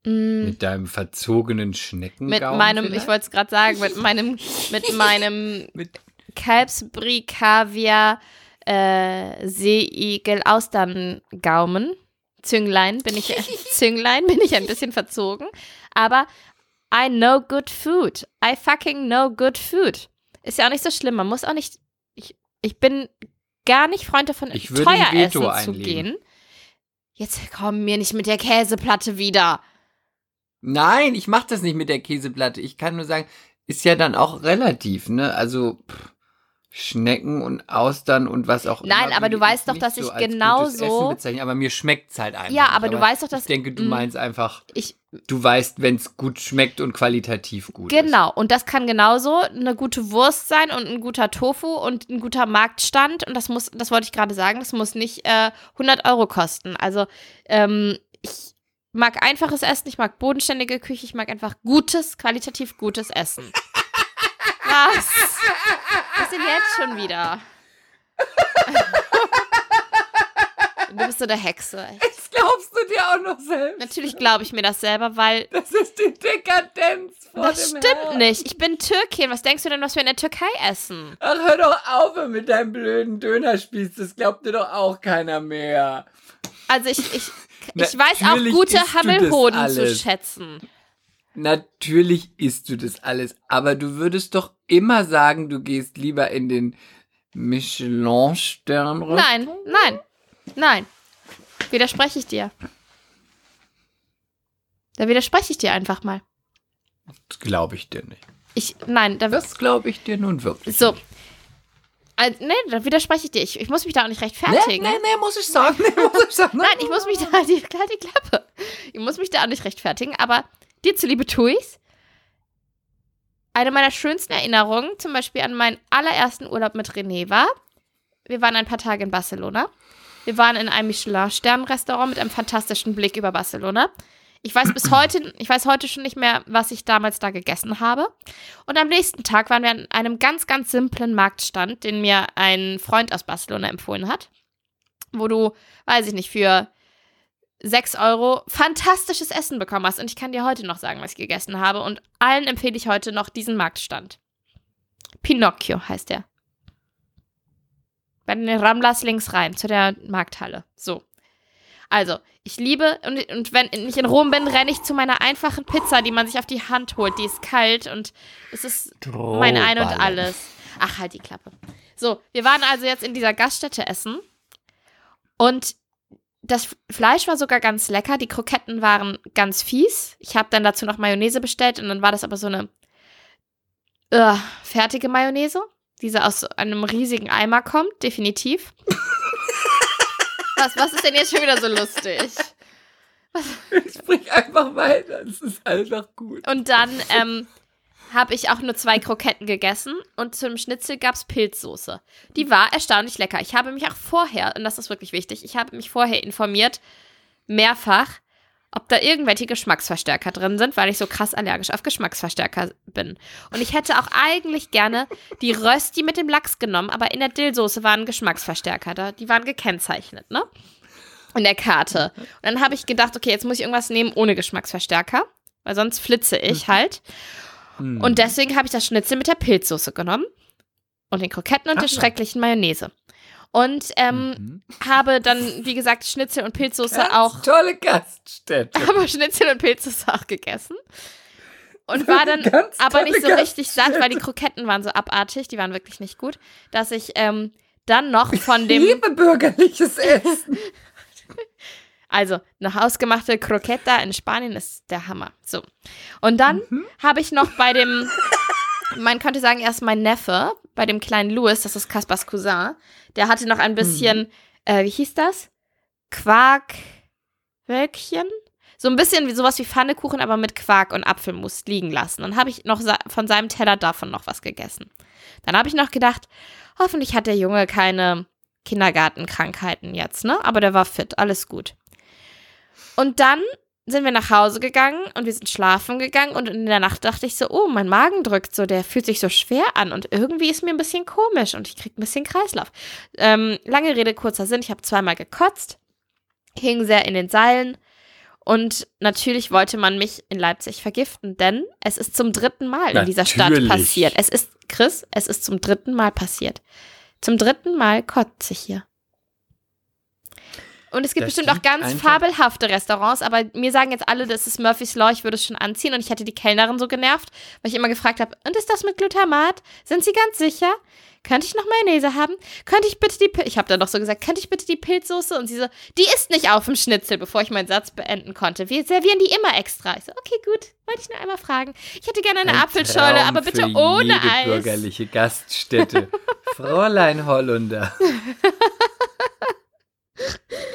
[SPEAKER 2] mh,
[SPEAKER 1] Mit deinem verzogenen
[SPEAKER 2] mit
[SPEAKER 1] Schneckengaum
[SPEAKER 2] meinem, ich
[SPEAKER 1] vielleicht?
[SPEAKER 2] wollte es gerade sagen, mit *laughs* meinem, mit meinem *laughs*
[SPEAKER 1] Mit-
[SPEAKER 2] Kalbsbrie Kaviar äh, Seeigel Austerngaumen. Zünglein bin ich, *laughs* Zünglein bin ich ein bisschen verzogen, aber I know good food. I fucking know good food. Ist ja auch nicht so schlimm. Man muss auch nicht. Ich, ich bin gar nicht Freund davon,
[SPEAKER 1] Ich
[SPEAKER 2] teuer essen zu
[SPEAKER 1] einlegen.
[SPEAKER 2] gehen. Jetzt komm mir nicht mit der Käseplatte wieder.
[SPEAKER 1] Nein, ich mache das nicht mit der Käseplatte. Ich kann nur sagen, ist ja dann auch relativ, ne? Also pff, Schnecken und Austern und was auch
[SPEAKER 2] Nein,
[SPEAKER 1] immer.
[SPEAKER 2] aber
[SPEAKER 1] würde
[SPEAKER 2] du weißt doch, dass ich
[SPEAKER 1] als gutes
[SPEAKER 2] genauso-
[SPEAKER 1] aber mir schmeckt's halt einfach.
[SPEAKER 2] Ja,
[SPEAKER 1] nicht.
[SPEAKER 2] aber du weißt doch, dass-
[SPEAKER 1] Ich denke, du
[SPEAKER 2] Mm.
[SPEAKER 1] meinst einfach,
[SPEAKER 2] Ich,
[SPEAKER 1] du weißt, wenn es gut schmeckt und qualitativ gut ist.
[SPEAKER 2] Genau, und das kann genauso eine gute Wurst sein und ein guter Tofu und ein guter Marktstand. Und das muss, das wollte ich gerade sagen, das muss nicht äh, 100 Euro kosten. Also, ähm, ich mag einfaches Essen, ich mag bodenständige Küche, ich mag einfach gutes, qualitativ gutes Essen. Was? Was denn jetzt schon wieder? *laughs* Du bist so der Hexe.
[SPEAKER 1] Das glaubst du dir auch noch selbst.
[SPEAKER 2] Natürlich glaube ich mir das selber, weil
[SPEAKER 1] Das ist die Dekadenz vor
[SPEAKER 2] das stimmt
[SPEAKER 1] Herrn.
[SPEAKER 2] nicht. Ich bin Türkin. Was denkst du denn, was wir in der Türkei essen?
[SPEAKER 1] Ach, hör doch auf mit deinem blöden Dönerspieß. Das glaubt dir doch auch keiner mehr.
[SPEAKER 2] Also ich, ich, ich weiß auch gute Hammelhoden zu schätzen.
[SPEAKER 1] Natürlich isst du das alles, aber du würdest doch immer sagen, du gehst lieber in den Michelin-Stern
[SPEAKER 2] Nein, nein, nein. Widerspreche ich dir. Da widerspreche ich dir einfach mal.
[SPEAKER 1] Das glaube ich dir nicht.
[SPEAKER 2] Ich, nein, da
[SPEAKER 1] Das glaube ich dir nun wirklich.
[SPEAKER 2] So. Also, nee, da widerspreche ich dir. Ich, ich muss mich da auch nicht rechtfertigen.
[SPEAKER 1] Nee, nee, nee, muss ich sagen. *laughs* Nee, muss ich sagen.
[SPEAKER 2] Nein, ich muss mich da, die, klar, die Klappe. Ich muss mich da auch nicht rechtfertigen, aber dir zuliebe tue ich's. Eine meiner schönsten Erinnerungen, zum Beispiel an meinen allerersten Urlaub mit René, war, wir waren ein paar Tage in Barcelona. Wir waren in einem Michelin-Stern-Restaurant mit einem fantastischen Blick über Barcelona. Ich weiß bis heute, ich weiß heute schon nicht mehr, was ich damals da gegessen habe. Und am nächsten Tag waren wir an einem ganz, ganz simplen Marktstand, den mir ein Freund aus Barcelona empfohlen hat. Wo du, weiß ich nicht, für 6 Euro fantastisches Essen bekommen hast. Und ich kann dir heute noch sagen, was ich gegessen habe. Und allen empfehle ich heute noch diesen Marktstand. Pinocchio heißt der. Bei den Ramblas links rein, zu der Markthalle. So. Also, ich liebe, und, und wenn ich in Rom bin, renne ich zu meiner einfachen Pizza, die man sich auf die Hand holt. Die ist kalt und es ist mein Ein und alles. Ach, halt die Klappe. So, wir waren also jetzt in dieser Gaststätte essen und das Fleisch war sogar ganz lecker. Die Kroketten waren ganz fies. Ich habe dann dazu noch Mayonnaise bestellt und dann war das aber so eine äh, fertige Mayonnaise, die so aus einem riesigen Eimer kommt, definitiv. Was, was ist denn jetzt schon wieder so lustig?
[SPEAKER 1] Sprich einfach weiter. Das ist einfach gut.
[SPEAKER 2] Und dann ähm, habe ich auch nur zwei Kroketten gegessen und zum Schnitzel gab es Pilzsoße. Die war erstaunlich lecker. Ich habe mich auch vorher, und das ist wirklich wichtig, ich habe mich vorher informiert, mehrfach, ob da irgendwelche Geschmacksverstärker drin sind, weil ich so krass allergisch auf Geschmacksverstärker bin. Und ich hätte auch eigentlich gerne die Rösti mit dem Lachs genommen, aber in der Dillsoße waren Geschmacksverstärker da. Die waren gekennzeichnet, ne? In der Karte. Und dann habe ich gedacht, okay, jetzt muss ich irgendwas nehmen ohne Geschmacksverstärker, weil sonst flitze ich halt.
[SPEAKER 1] Hm.
[SPEAKER 2] Und deswegen habe ich das Schnitzel mit der Pilzsoße genommen und den Kroketten und
[SPEAKER 1] Ach
[SPEAKER 2] der schrecklichen Mayonnaise. Und ähm,
[SPEAKER 1] Mhm.
[SPEAKER 2] habe dann, wie gesagt, Schnitzel und Pilzsoße
[SPEAKER 1] Ganz
[SPEAKER 2] auch,
[SPEAKER 1] Tolle Gaststätte. *laughs*
[SPEAKER 2] aber Schnitzel und Pilzsoße auch gegessen. Und war dann
[SPEAKER 1] Ganz
[SPEAKER 2] aber nicht so richtig satt, weil die. Kroketten waren so abartig, die waren wirklich nicht gut, dass ich ähm, dann noch von
[SPEAKER 1] Ich
[SPEAKER 2] dem,
[SPEAKER 1] liebe bürgerliches Essen. *laughs*
[SPEAKER 2] also eine hausgemachte Croqueta in Spanien ist der Hammer. So. Und dann habe ich noch bei dem, man könnte sagen, erst mein Neffe, bei dem kleinen Louis, das ist Kaspers Cousin, der hatte noch ein bisschen, äh, wie hieß das? Quarkwölkchen? So ein bisschen wie sowas wie Pfannekuchen, aber mit Quark und Apfelmus liegen lassen. Dann habe ich noch von seinem Teller davon noch was gegessen. Dann habe ich noch gedacht, hoffentlich hat der Junge keine Kindergartenkrankheiten jetzt, ne? Aber der war fit, alles gut. Und dann sind wir nach Hause gegangen und wir sind schlafen gegangen und in der Nacht dachte ich so, oh, mein Magen drückt so, der fühlt sich so schwer an und irgendwie ist mir ein bisschen komisch und ich krieg ein bisschen Kreislauf. Ähm, lange Rede, kurzer Sinn, ich habe zweimal gekotzt, hing sehr in den Seilen und natürlich wollte man mich in Leipzig vergiften, denn es ist zum dritten Mal in dieser Stadt
[SPEAKER 1] Natürlich.
[SPEAKER 2] passiert. Es ist, Chris, es ist zum dritten Mal passiert. Zum dritten Mal kotze ich hier. Und es gibt
[SPEAKER 1] Das
[SPEAKER 2] bestimmt auch ganz fabelhafte Restaurants, aber mir sagen jetzt alle, das ist Murphy's Law, ich würde es schon anziehen. Und ich hatte die Kellnerin so genervt, weil ich immer gefragt habe, und ist das mit Glutamat? Sind Sie ganz sicher? Könnte ich noch Mayonnaise haben? Könnte ich bitte die Pil Ich habe dann doch so gesagt, könnte ich bitte die Pilzsoße? Und sie so, die ist nicht auf dem Schnitzel, bevor ich meinen Satz beenden konnte. Wir servieren die immer extra. Ich so, okay, gut, wollte ich nur einmal fragen. Ich hätte gerne eine
[SPEAKER 1] Ein
[SPEAKER 2] Apfelschorle,
[SPEAKER 1] Traum
[SPEAKER 2] aber bitte ohne
[SPEAKER 1] jede
[SPEAKER 2] Eis.
[SPEAKER 1] bürgerliche Gaststätte. *laughs* Fräulein Hollunder. *laughs*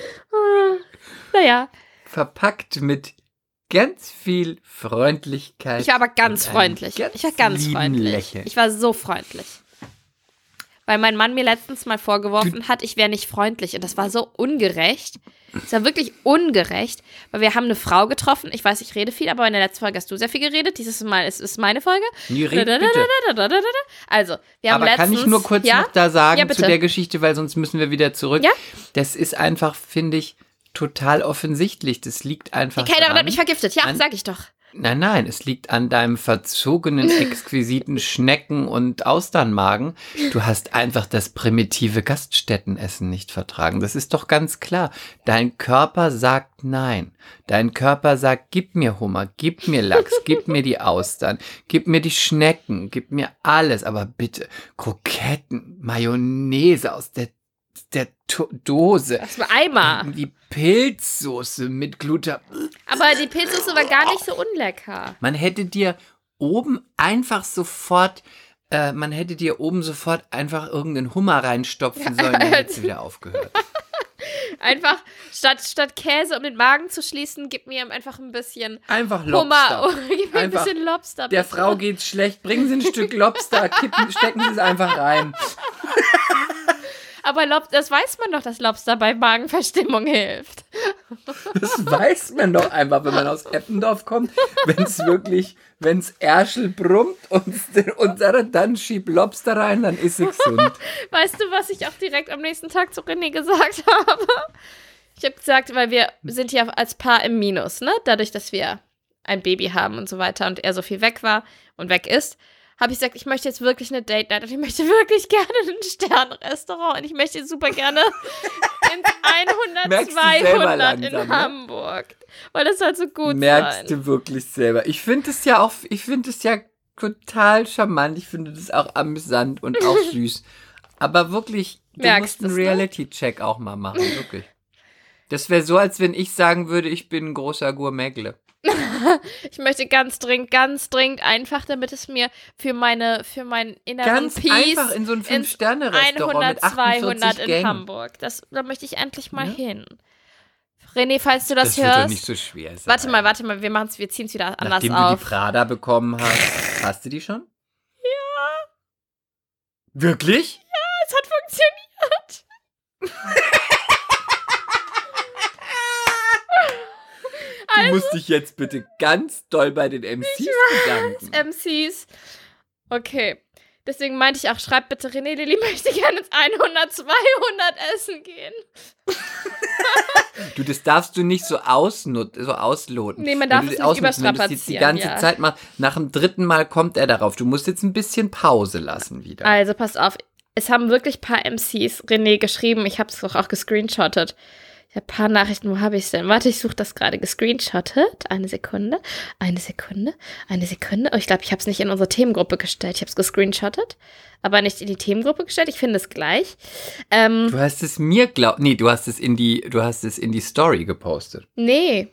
[SPEAKER 2] Naja,
[SPEAKER 1] Verpackt mit ganz viel Freundlichkeit.
[SPEAKER 2] ich war aber ganz freundlich.
[SPEAKER 1] ganz
[SPEAKER 2] ich war ganz freundlich.
[SPEAKER 1] Lächeln.
[SPEAKER 2] Ich war so freundlich. Weil mein Mann mir letztens mal vorgeworfen hat, ich wäre nicht freundlich. Und das war so ungerecht. Es war wirklich ungerecht, weil wir haben eine Frau getroffen. Ich weiß, ich rede viel, aber in der letzten Folge hast du sehr viel geredet. Dieses Mal ist, ist meine Folge.
[SPEAKER 1] Nee, red bitte.
[SPEAKER 2] Also, wir haben
[SPEAKER 1] Aber
[SPEAKER 2] letztens.
[SPEAKER 1] kann ich nur kurz
[SPEAKER 2] ja?
[SPEAKER 1] noch da sagen
[SPEAKER 2] Ja,
[SPEAKER 1] zu der Geschichte, weil sonst müssen wir wieder zurück.
[SPEAKER 2] Ja?
[SPEAKER 1] Das ist einfach, finde ich, total offensichtlich. Das liegt einfach
[SPEAKER 2] Die Kellnerin hat mich vergiftet. Ja,
[SPEAKER 1] An-
[SPEAKER 2] sag ich doch.
[SPEAKER 1] Nein, nein, es liegt an deinem verzogenen, *laughs* exquisiten Schnecken- und Austernmagen. Du hast einfach das primitive Gaststättenessen nicht vertragen. Das ist doch ganz klar. Dein Körper sagt nein. Dein Körper sagt, gib mir Hummer, gib mir Lachs, *laughs* gib mir die Austern, gib mir die Schnecken, gib mir alles, aber bitte Kroketten, Mayonnaise aus der der to Dose.
[SPEAKER 2] Das war Eimer.
[SPEAKER 1] Die Pilzsoße mit Gluten.
[SPEAKER 2] Aber die Pilzsoße war gar nicht so unlecker.
[SPEAKER 1] Man hätte dir oben einfach sofort, äh, man hätte dir oben sofort einfach irgendeinen Hummer reinstopfen sollen, dann hätte sie wieder aufgehört. *laughs*
[SPEAKER 2] Einfach statt, statt Käse, um den Magen zu schließen, gib mir einfach ein bisschen
[SPEAKER 1] Einfach Lobster.
[SPEAKER 2] Hummer. *laughs* gib mir
[SPEAKER 1] Einfach
[SPEAKER 2] ein bisschen Lobster.
[SPEAKER 1] Der
[SPEAKER 2] bitte.
[SPEAKER 1] Frau geht's schlecht, bringen Sie ein Stück Lobster, kippen, stecken Sie es einfach rein. *laughs*
[SPEAKER 2] Aber Lob das weiß man doch, dass Lobster bei Magenverstimmung hilft.
[SPEAKER 1] Das weiß man doch einfach, wenn man aus Eppendorf kommt, wenn es wirklich, wenn es Erschel brummt und, und dann schieb Lobster rein, dann ist sie gesund.
[SPEAKER 2] Weißt du, was ich auch direkt am nächsten Tag zu René gesagt habe? Ich habe gesagt, weil wir sind ja als Paar im Minus, ne? Dadurch, dass wir ein Baby haben und so weiter und er so viel weg war und weg ist, habe ich gesagt, ich möchte jetzt wirklich eine Date Night und ich möchte *laughs* wirklich gerne ein Sternrestaurant und ich möchte super gerne *laughs* ins 100,
[SPEAKER 1] Merkst du selber
[SPEAKER 2] 200
[SPEAKER 1] langsam,
[SPEAKER 2] in
[SPEAKER 1] ne?
[SPEAKER 2] Hamburg, weil das soll so gut
[SPEAKER 1] Merkst
[SPEAKER 2] sein.
[SPEAKER 1] du wirklich selber. Ich finde es ja auch, ich finde es ja total charmant. Ich finde das auch amüsant und auch *laughs* süß. Aber wirklich, du
[SPEAKER 2] Merkst
[SPEAKER 1] musst einen
[SPEAKER 2] ne?
[SPEAKER 1] Reality-Check auch mal machen, wirklich. Das wäre so, als wenn ich sagen würde, ich bin ein großer Gourmetle. *laughs*
[SPEAKER 2] Ich möchte ganz dringend, ganz dringend einfach, damit es mir für meine, für meinen inneren
[SPEAKER 1] Ganz
[SPEAKER 2] Peace
[SPEAKER 1] einfach in so ein
[SPEAKER 2] ins
[SPEAKER 1] Fünf-Sterne-Restaurant
[SPEAKER 2] 100,
[SPEAKER 1] mit 48
[SPEAKER 2] 200 in. Hamburg. Das, da möchte ich endlich mal
[SPEAKER 1] Ja.
[SPEAKER 2] hin. René, falls du das,
[SPEAKER 1] Das wird doch
[SPEAKER 2] hörst.
[SPEAKER 1] nicht so schwer sein.
[SPEAKER 2] warte mal, warte mal, wir machen's, wir ziehen's wieder anders
[SPEAKER 1] Nachdem du
[SPEAKER 2] auf.
[SPEAKER 1] die Prada bekommen hast, hast du die schon? Ja. Wirklich?
[SPEAKER 2] Es hat funktioniert. *laughs*
[SPEAKER 1] Du musst dich jetzt bitte ganz doll bei den MCs bedanken.
[SPEAKER 2] MCs. Okay. Deswegen meinte ich auch, schreib bitte René Lilly *laughs* möchte gerne ins 100, 200 essen gehen. *laughs*
[SPEAKER 1] Du, das darfst du nicht so, ausnut so ausloten.
[SPEAKER 2] Nee, man darf es nicht
[SPEAKER 1] ausnutzt, wenn du das jetzt die
[SPEAKER 2] überstrapazieren,
[SPEAKER 1] ganze
[SPEAKER 2] ja.
[SPEAKER 1] Zeit machst, nach dem dritten Mal kommt er darauf. Du musst jetzt ein bisschen Pause lassen wieder.
[SPEAKER 2] Also, passt auf. Es haben wirklich ein paar MCs René geschrieben. Ich habe es doch auch gescreenshottet. Ein paar Nachrichten. Wo habe ich es denn? Warte, ich suche das gerade. Gescreenshottet. Eine Sekunde. Eine Sekunde. Eine Sekunde. Oh, ich glaube, ich habe es nicht in unsere Themengruppe gestellt. Ich habe es gescreenshottet, aber nicht in die Themengruppe gestellt. Ich finde es gleich. Ähm,
[SPEAKER 1] Du hast es mir glaub, nee, du hast es in die, du hast es in die Story gepostet.
[SPEAKER 2] nee.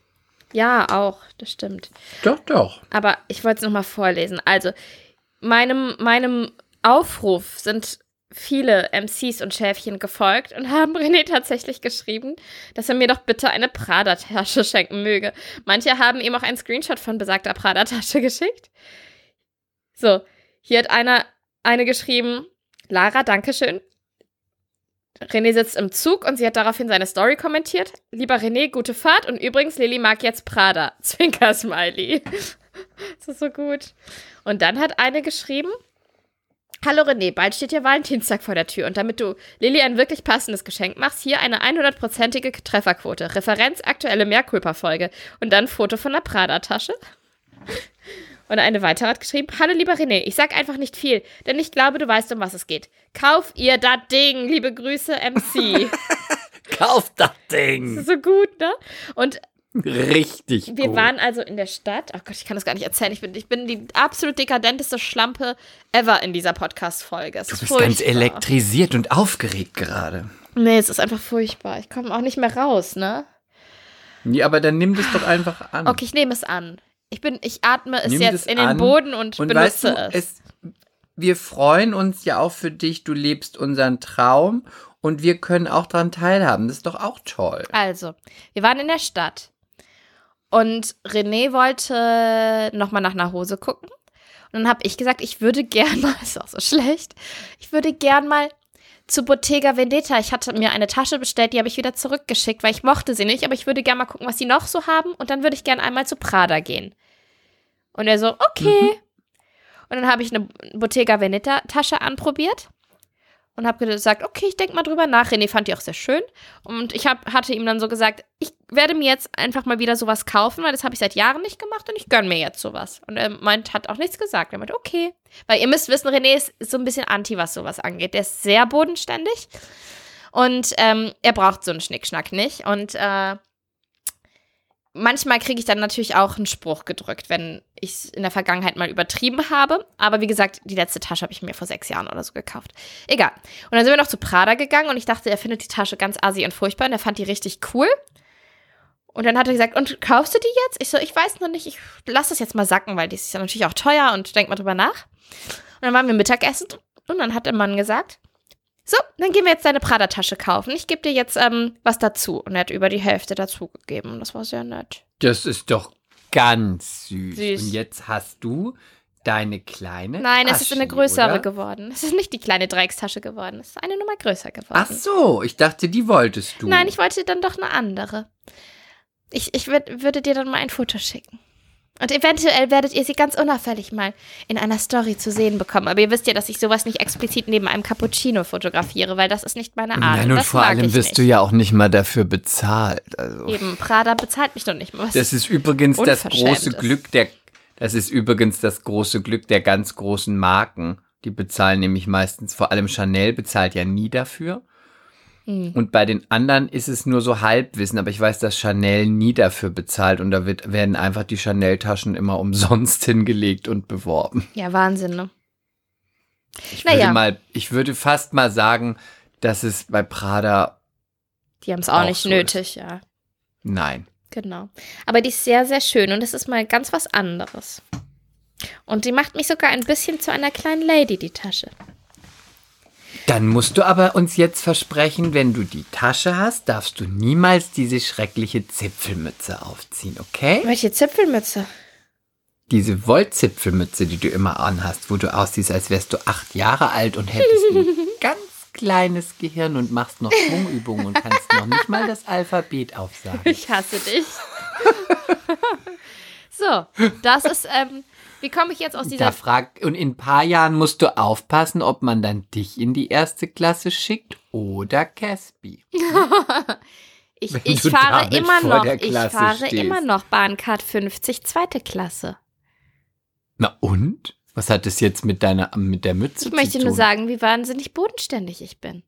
[SPEAKER 2] Ja, auch. Das stimmt.
[SPEAKER 1] Doch, doch.
[SPEAKER 2] Aber ich wollte es nochmal vorlesen. Also, meinem, meinem Aufruf sind viele MCs und Schäfchen gefolgt und haben *laughs* René tatsächlich geschrieben, dass er mir doch bitte eine Prada-Tasche schenken möge. Manche haben ihm auch einen Screenshot von besagter Prada-Tasche *laughs* geschickt. So, hier hat einer eine geschrieben, Lara, Dankeschön. René sitzt im Zug und sie hat daraufhin seine Story kommentiert. Lieber René, gute Fahrt und übrigens, Lilly mag jetzt Prada. *laughs* Zwinker-Smiley. das ist so gut. Und dann hat eine geschrieben, Hallo René, bald steht ja Valentinstag vor der Tür und damit du Lilly ein wirklich passendes Geschenk machst, hier eine 100%ige Trefferquote. Referenz aktuelle Mehrkulpa-Folge und dann Foto von der Prada-Tasche. Und eine weitere hat geschrieben, Hallo lieber René, ich sag einfach nicht viel, denn ich glaube, du weißt, um was es geht. Kauf ihr das Ding, liebe Grüße, MC. *laughs*
[SPEAKER 1] Kauf das Ding.
[SPEAKER 2] so gut, ne? Und
[SPEAKER 1] Richtig
[SPEAKER 2] wir
[SPEAKER 1] gut.
[SPEAKER 2] waren also in der Stadt. Oh Gott, ich kann das gar nicht erzählen. Ich bin, ich bin die absolut dekadenteste Schlampe ever in dieser Podcast-Folge.
[SPEAKER 1] Du
[SPEAKER 2] ist
[SPEAKER 1] bist ganz
[SPEAKER 2] furchtbar.
[SPEAKER 1] elektrisiert und aufgeregt gerade.
[SPEAKER 2] Nee, es ist einfach furchtbar. Ich komme auch nicht mehr raus, ne?
[SPEAKER 1] Ja, aber dann nimm das doch einfach an.
[SPEAKER 2] Okay, ich nehme es an. Ich bin, ich atme es
[SPEAKER 1] Nimm
[SPEAKER 2] jetzt in den Boden und,
[SPEAKER 1] Und
[SPEAKER 2] benutze
[SPEAKER 1] weißt du,
[SPEAKER 2] es.
[SPEAKER 1] es, wir freuen uns ja auch für dich. Du lebst unseren Traum und wir können auch daran teilhaben. Das ist doch auch toll.
[SPEAKER 2] Also, wir waren in der Stadt und René wollte nochmal nach einer Hose gucken. Und dann habe ich gesagt, ich würde gern mal, *laughs* ist auch so schlecht, ich würde gern mal zu Bottega Vendetta. Ich hatte mir eine Tasche bestellt, die habe ich wieder zurückgeschickt, weil ich mochte sie nicht, aber ich würde gern mal gucken, was sie noch so haben. Und dann würde ich gern einmal zu Prada gehen. Und er so, okay. Und dann habe ich eine Bottega Veneta Tasche anprobiert und habe gesagt, okay, ich denke mal drüber nach. René fand die auch sehr schön. Und ich hab, hatte ihm dann so gesagt, ich werde mir jetzt einfach mal wieder sowas kaufen, weil das habe ich seit Jahren nicht gemacht und ich gönne mir jetzt sowas. Und er meint, hat auch nichts gesagt. Er meint, okay. Weil ihr müsst wissen, René ist, so ein bisschen anti, was sowas angeht. Der ist sehr bodenständig und ähm, er braucht so einen Schnickschnack nicht. Und äh, manchmal kriege ich dann natürlich auch einen Spruch gedrückt, wenn ich es in der Vergangenheit mal übertrieben habe. Aber wie gesagt, die letzte Tasche habe ich mir vor sechs Jahren oder so gekauft. Egal. Und dann sind wir noch zu Prada gegangen und ich dachte, er findet die Tasche ganz assi und furchtbar und er fand die richtig cool. Und dann hat er gesagt, und kaufst du die jetzt? Ich so, ich weiß noch nicht, ich lass das jetzt mal sacken, weil die ist ja natürlich auch teuer und denk mal drüber nach. Und dann waren wir Mittagessen und dann hat der Mann gesagt, so, dann gehen wir jetzt deine Prada-Tasche kaufen. Ich gebe dir jetzt ähm, was dazu. Und er hat über die Hälfte dazu gegeben. Das war sehr nett.
[SPEAKER 1] Das ist doch ganz süß.
[SPEAKER 2] Süß.
[SPEAKER 1] Und jetzt hast du deine kleine
[SPEAKER 2] Nein, es ist
[SPEAKER 1] Tasche,
[SPEAKER 2] eine größere
[SPEAKER 1] oder?
[SPEAKER 2] geworden. Es ist nicht die kleine Dreieckstasche geworden. Es ist eine Nummer größer geworden.
[SPEAKER 1] Ach so, ich dachte, die wolltest du.
[SPEAKER 2] Nein, ich wollte dann doch eine andere. Ich, ich würd, würde dir dann mal ein Foto schicken. Und eventuell werdet ihr sie ganz unauffällig mal in einer Story zu sehen bekommen. Aber ihr wisst ja, dass ich sowas nicht explizit neben einem Cappuccino fotografiere, weil das ist nicht meine Art.
[SPEAKER 1] Nein,
[SPEAKER 2] und
[SPEAKER 1] und vor allem wirst
[SPEAKER 2] nicht.
[SPEAKER 1] du ja auch nicht mal dafür bezahlt. Also.
[SPEAKER 2] Eben, Prada bezahlt mich doch nicht mal.
[SPEAKER 1] Das ist übrigens das große
[SPEAKER 2] ist.
[SPEAKER 1] Glück der, das ist übrigens das große Glück der ganz großen Marken. Die bezahlen nämlich meistens, vor allem Chanel bezahlt ja nie dafür.
[SPEAKER 2] Hm.
[SPEAKER 1] Und bei den anderen ist es nur so Halbwissen, aber ich weiß, dass Chanel nie dafür bezahlt und da wird, werden einfach die Chanel-Taschen immer umsonst *laughs* hingelegt und beworben.
[SPEAKER 2] Ja, Wahnsinn, ne?
[SPEAKER 1] Ich
[SPEAKER 2] Naja.
[SPEAKER 1] würde mal, ich würde fast mal sagen, dass es bei Prada,
[SPEAKER 2] Die haben es auch,
[SPEAKER 1] Auch
[SPEAKER 2] nicht
[SPEAKER 1] so
[SPEAKER 2] nötig, ja.
[SPEAKER 1] nein.
[SPEAKER 2] Genau. Aber die ist sehr, sehr schön und es ist mal ganz was anderes. Und die macht mich sogar ein bisschen zu einer kleinen Lady, die Tasche.
[SPEAKER 1] Dann musst du aber uns jetzt versprechen, wenn du die Tasche hast, darfst du niemals diese schreckliche Zipfelmütze aufziehen, okay?
[SPEAKER 2] Welche Zipfelmütze?
[SPEAKER 1] Diese Wollzipfelmütze, die du immer anhast, wo du aussiehst, als wärst du acht Jahre alt und hättest ein *laughs* ganz kleines Gehirn und machst noch Schwungübungen und kannst noch nicht mal das Alphabet aufsagen.
[SPEAKER 2] Ich hasse dich. *laughs* so, das ist, ähm, wie komme ich jetzt aus
[SPEAKER 1] Da
[SPEAKER 2] dieser.
[SPEAKER 1] frag, und in ein paar Jahren musst du aufpassen, ob man dann dich in die erste Klasse schickt oder Caspi. *laughs*
[SPEAKER 2] Ich, ich fahre immer noch, ich fahre
[SPEAKER 1] stehst.
[SPEAKER 2] immer noch Bahncard 50, zweite Klasse.
[SPEAKER 1] Na und? Was hat es jetzt mit deiner mit der Mütze
[SPEAKER 2] Ich möchte
[SPEAKER 1] zu tun?
[SPEAKER 2] nur sagen, wie wahnsinnig bodenständig ich bin.